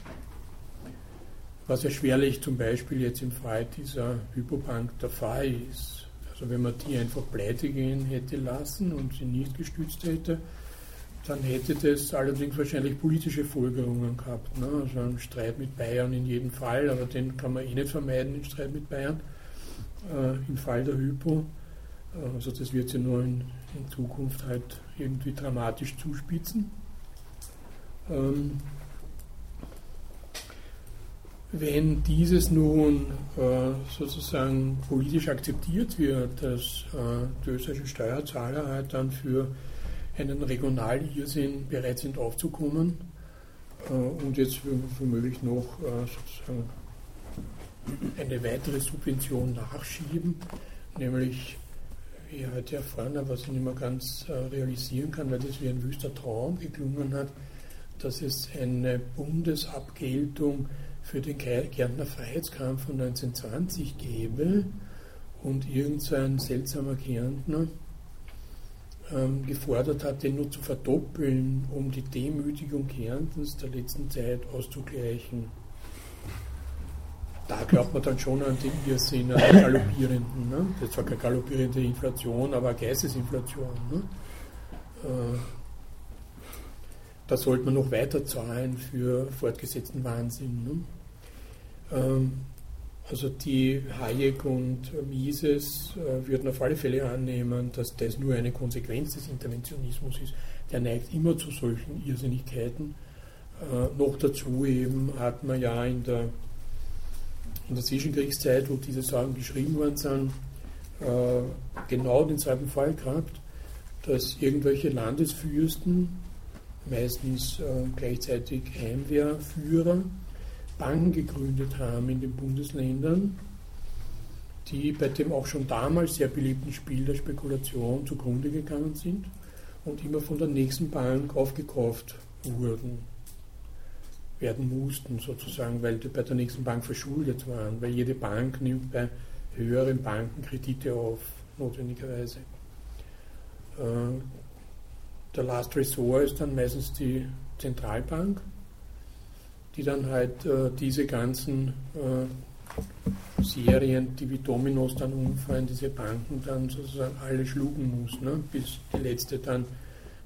was ja schwerlich zum Beispiel jetzt im Fall dieser Hypobank der Fall ist. Also wenn man die einfach pleite gehen hätte lassen und sie nicht gestützt hätte, dann hätte das allerdings wahrscheinlich politische Folgerungen gehabt. Ne? Also ein Streit mit Bayern in jedem Fall, aber den kann man eh nicht vermeiden, den Streit mit Bayern, äh, im Fall der Hypo. Also das wird sich nur in, in Zukunft halt irgendwie dramatisch zuspitzen. Ähm, wenn dieses nun äh, sozusagen politisch akzeptiert wird, dass äh, die österreichischen Steuerzahler halt dann für einen regionalen Irrsinn bereit sind aufzukommen äh, und jetzt womöglich noch äh, sozusagen eine weitere Subvention nachschieben, nämlich wie heute erfahren was ich nicht mehr ganz äh, realisieren kann, weil das wie ein wüster Traum geklungen hat, dass es eine Bundesabgeltung für den Kärntner Freiheitskampf von 1920 gäbe und irgendein seltsamer Kärntner ähm, gefordert hat, den nur zu verdoppeln, um die Demütigung Kärntens der letzten Zeit auszugleichen. Da glaubt man dann schon an den Irrsinn, an den galoppierenden. Ne? Das war keine galoppierende Inflation, aber Geistesinflation. Ne? Äh, da sollte man noch weiter zahlen für fortgesetzten Wahnsinn. Ne? Ähm, also die Hayek und Mises äh, würden auf alle Fälle annehmen, dass das nur eine Konsequenz des Interventionismus ist. Der neigt immer zu solchen Irrsinnigkeiten. Äh, noch dazu eben hat man ja in der, in der Zwischenkriegszeit, wo diese Sachen geschrieben worden sind, äh, genau denselben Fall gehabt, dass irgendwelche Landesfürsten, meistens gleichzeitig Heimwehrführer, Banken gegründet haben in den Bundesländern, die bei dem auch schon damals sehr beliebten Spiel der Spekulation zugrunde gegangen sind und immer von der nächsten Bank aufgekauft wurden, werden mussten sozusagen, weil die bei der nächsten Bank verschuldet waren, weil jede Bank nimmt bei höheren Banken Kredite auf, notwendigerweise. Äh, der Last Resort ist dann meistens die Zentralbank die dann halt äh, diese ganzen äh, Serien, die wie Dominos dann umfallen, diese Banken dann sozusagen alle schlugen muss, ne? bis die letzte dann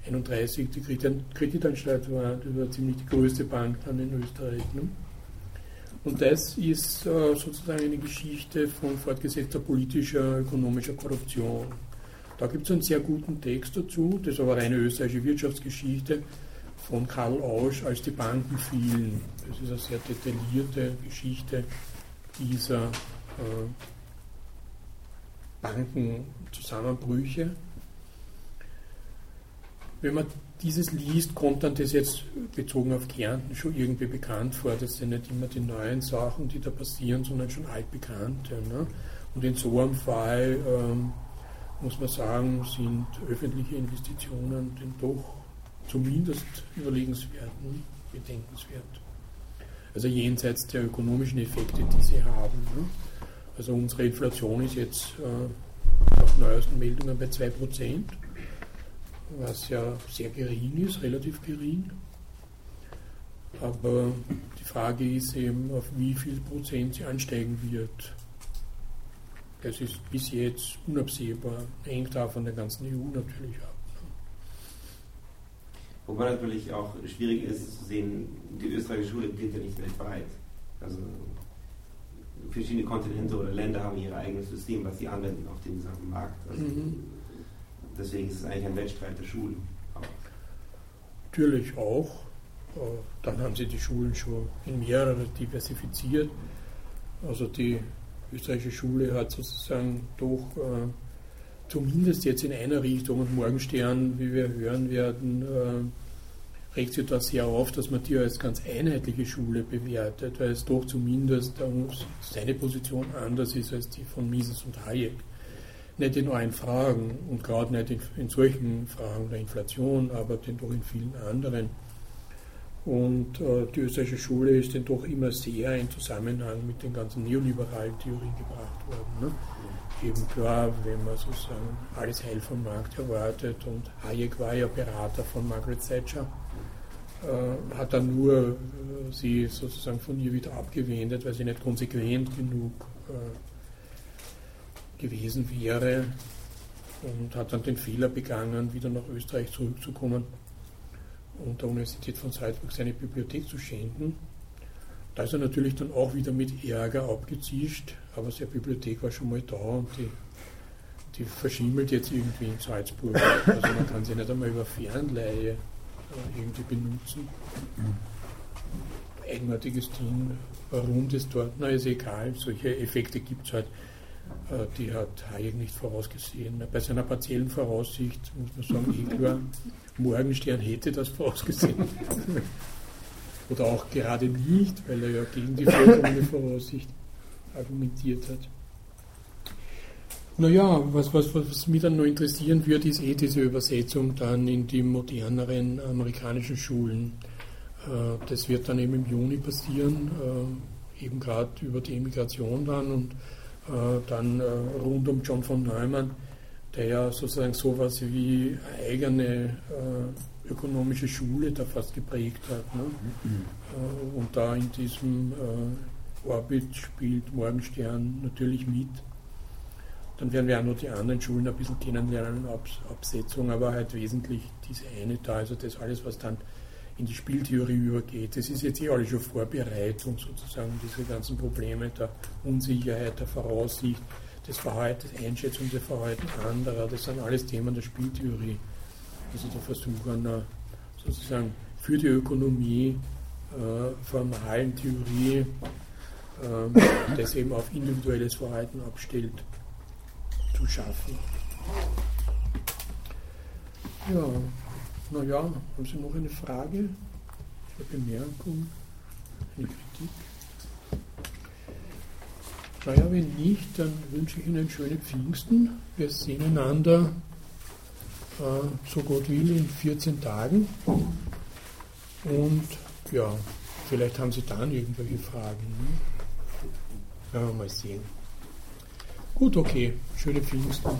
31 die Kreditanstalt war, das war ziemlich die größte Bank dann in Österreich. Ne? Und das ist äh, sozusagen eine Geschichte von fortgesetzter politischer, ökonomischer Korruption. Da gibt es einen sehr guten Text dazu, das ist aber eine österreichische Wirtschaftsgeschichte, von Karl Ausch, als die Banken fielen. Das ist eine sehr detaillierte Geschichte dieser äh, Bankenzusammenbrüche. Wenn man dieses liest, kommt dann das jetzt bezogen auf Kärnten schon irgendwie bekannt vor. Das sind nicht immer die neuen Sachen, die da passieren, sondern schon altbekannte. Ne? Und in so einem Fall ähm, muss man sagen, sind öffentliche Investitionen denn doch zumindest überlegenswert, ne? bedenkenswert. Also jenseits der ökonomischen Effekte, die sie haben. Ne? Also unsere Inflation ist jetzt äh, nach neuesten Meldungen bei 2%, was ja sehr gering ist, relativ gering. Aber die Frage ist eben, auf wie viel Prozent sie ansteigen wird. Das ist bis jetzt unabsehbar, hängt da von der ganzen EU natürlich ab. Wobei natürlich auch schwierig ist zu sehen, die österreichische Schule gilt ja nicht weltweit. Also verschiedene Kontinente oder Länder haben ihr eigenes System, was sie anwenden auf dem gesamten Markt. Also mhm. Deswegen ist es eigentlich ein Wettstreit der Schulen. Auch. Natürlich auch. Äh, dann haben sie die Schulen schon in mehrere diversifiziert. Also die österreichische Schule hat sozusagen doch äh, zumindest jetzt in einer Richtung und Morgenstern, wie wir hören werden, äh, regt sich da sehr auf, dass man die als ganz einheitliche Schule bewertet, weil es doch zumindest seine Position anders ist als die von Mises und Hayek. nicht in allen Fragen und gerade nicht in, in, solchen Fragen der Inflation, aber denn doch in vielen anderen. Und äh, die österreichische Schule ist denn doch immer sehr in Zusammenhang mit den ganzen neoliberalen Theorien gebracht worden. Ne? Eben klar, wenn man sozusagen alles Heil vom Markt erwartet und Hayek war ja Berater von Margaret Thatcher, äh, hat dann nur äh, sie sozusagen von ihr wieder abgewendet, weil sie nicht konsequent genug äh, gewesen wäre und hat dann den Fehler begangen, wieder nach Österreich zurückzukommen und der Universität von Salzburg seine Bibliothek zu schenken. Da ist er natürlich dann auch wieder mit Ärger abgezischt, aber seine Bibliothek war schon mal da und die, die verschimmelt jetzt irgendwie in Salzburg. Also man kann sie nicht einmal über Fernleihe irgendwie benutzen. Eigenartiges Ding, warum das dort, na ist egal, solche Effekte gibt es halt. Äh, die hat Hayek nicht vorausgesehen. Bei seiner partiellen Voraussicht muss man sagen, eh klar, Morgenstern hätte das vorausgesehen. Oder auch gerade nicht, weil er ja gegen die vollkommene Voraussicht argumentiert hat. Naja, was, was, was mich dann noch interessieren würde, ist eh diese Übersetzung dann in die moderneren amerikanischen Schulen. Äh, das wird dann eben im Juni passieren, äh, eben gerade über die Immigration dann und äh, dann rund um John von Neumann, der ja sozusagen sowas wie eigene ökonomische Schule da fast geprägt hat. Ne? Mhm. Und da in diesem Orbit spielt Morgenstern natürlich mit. Dann werden wir auch noch die anderen Schulen ein bisschen kennenlernen, Abs Absetzung, aber halt wesentlich diese eine da, also das alles, was dann in die Spieltheorie übergeht. Das ist jetzt eh alles schon Vorbereitung sozusagen, diese ganzen Probleme der Unsicherheit, der Voraussicht, des Verhaltens, Einschätzung des Verhaltens anderer, das sind alles Themen der Spieltheorie. Also der Versuch einer sozusagen für die Ökonomie äh, formalen Theorie ähm, das eben auf individuelles Verhalten abstellt, zu schaffen. Ja, naja, haben Sie noch eine Frage, eine Bemerkung, eine Kritik? Naja, wenn nicht, dann wünsche ich Ihnen schöne Pfingsten. Wir sehen einander, äh, so Gott will, in 14 Tagen. Und ja, vielleicht haben Sie dann irgendwelche Fragen. Ne? Wir mal sehen. Gut, okay. Schöne Pfingsten.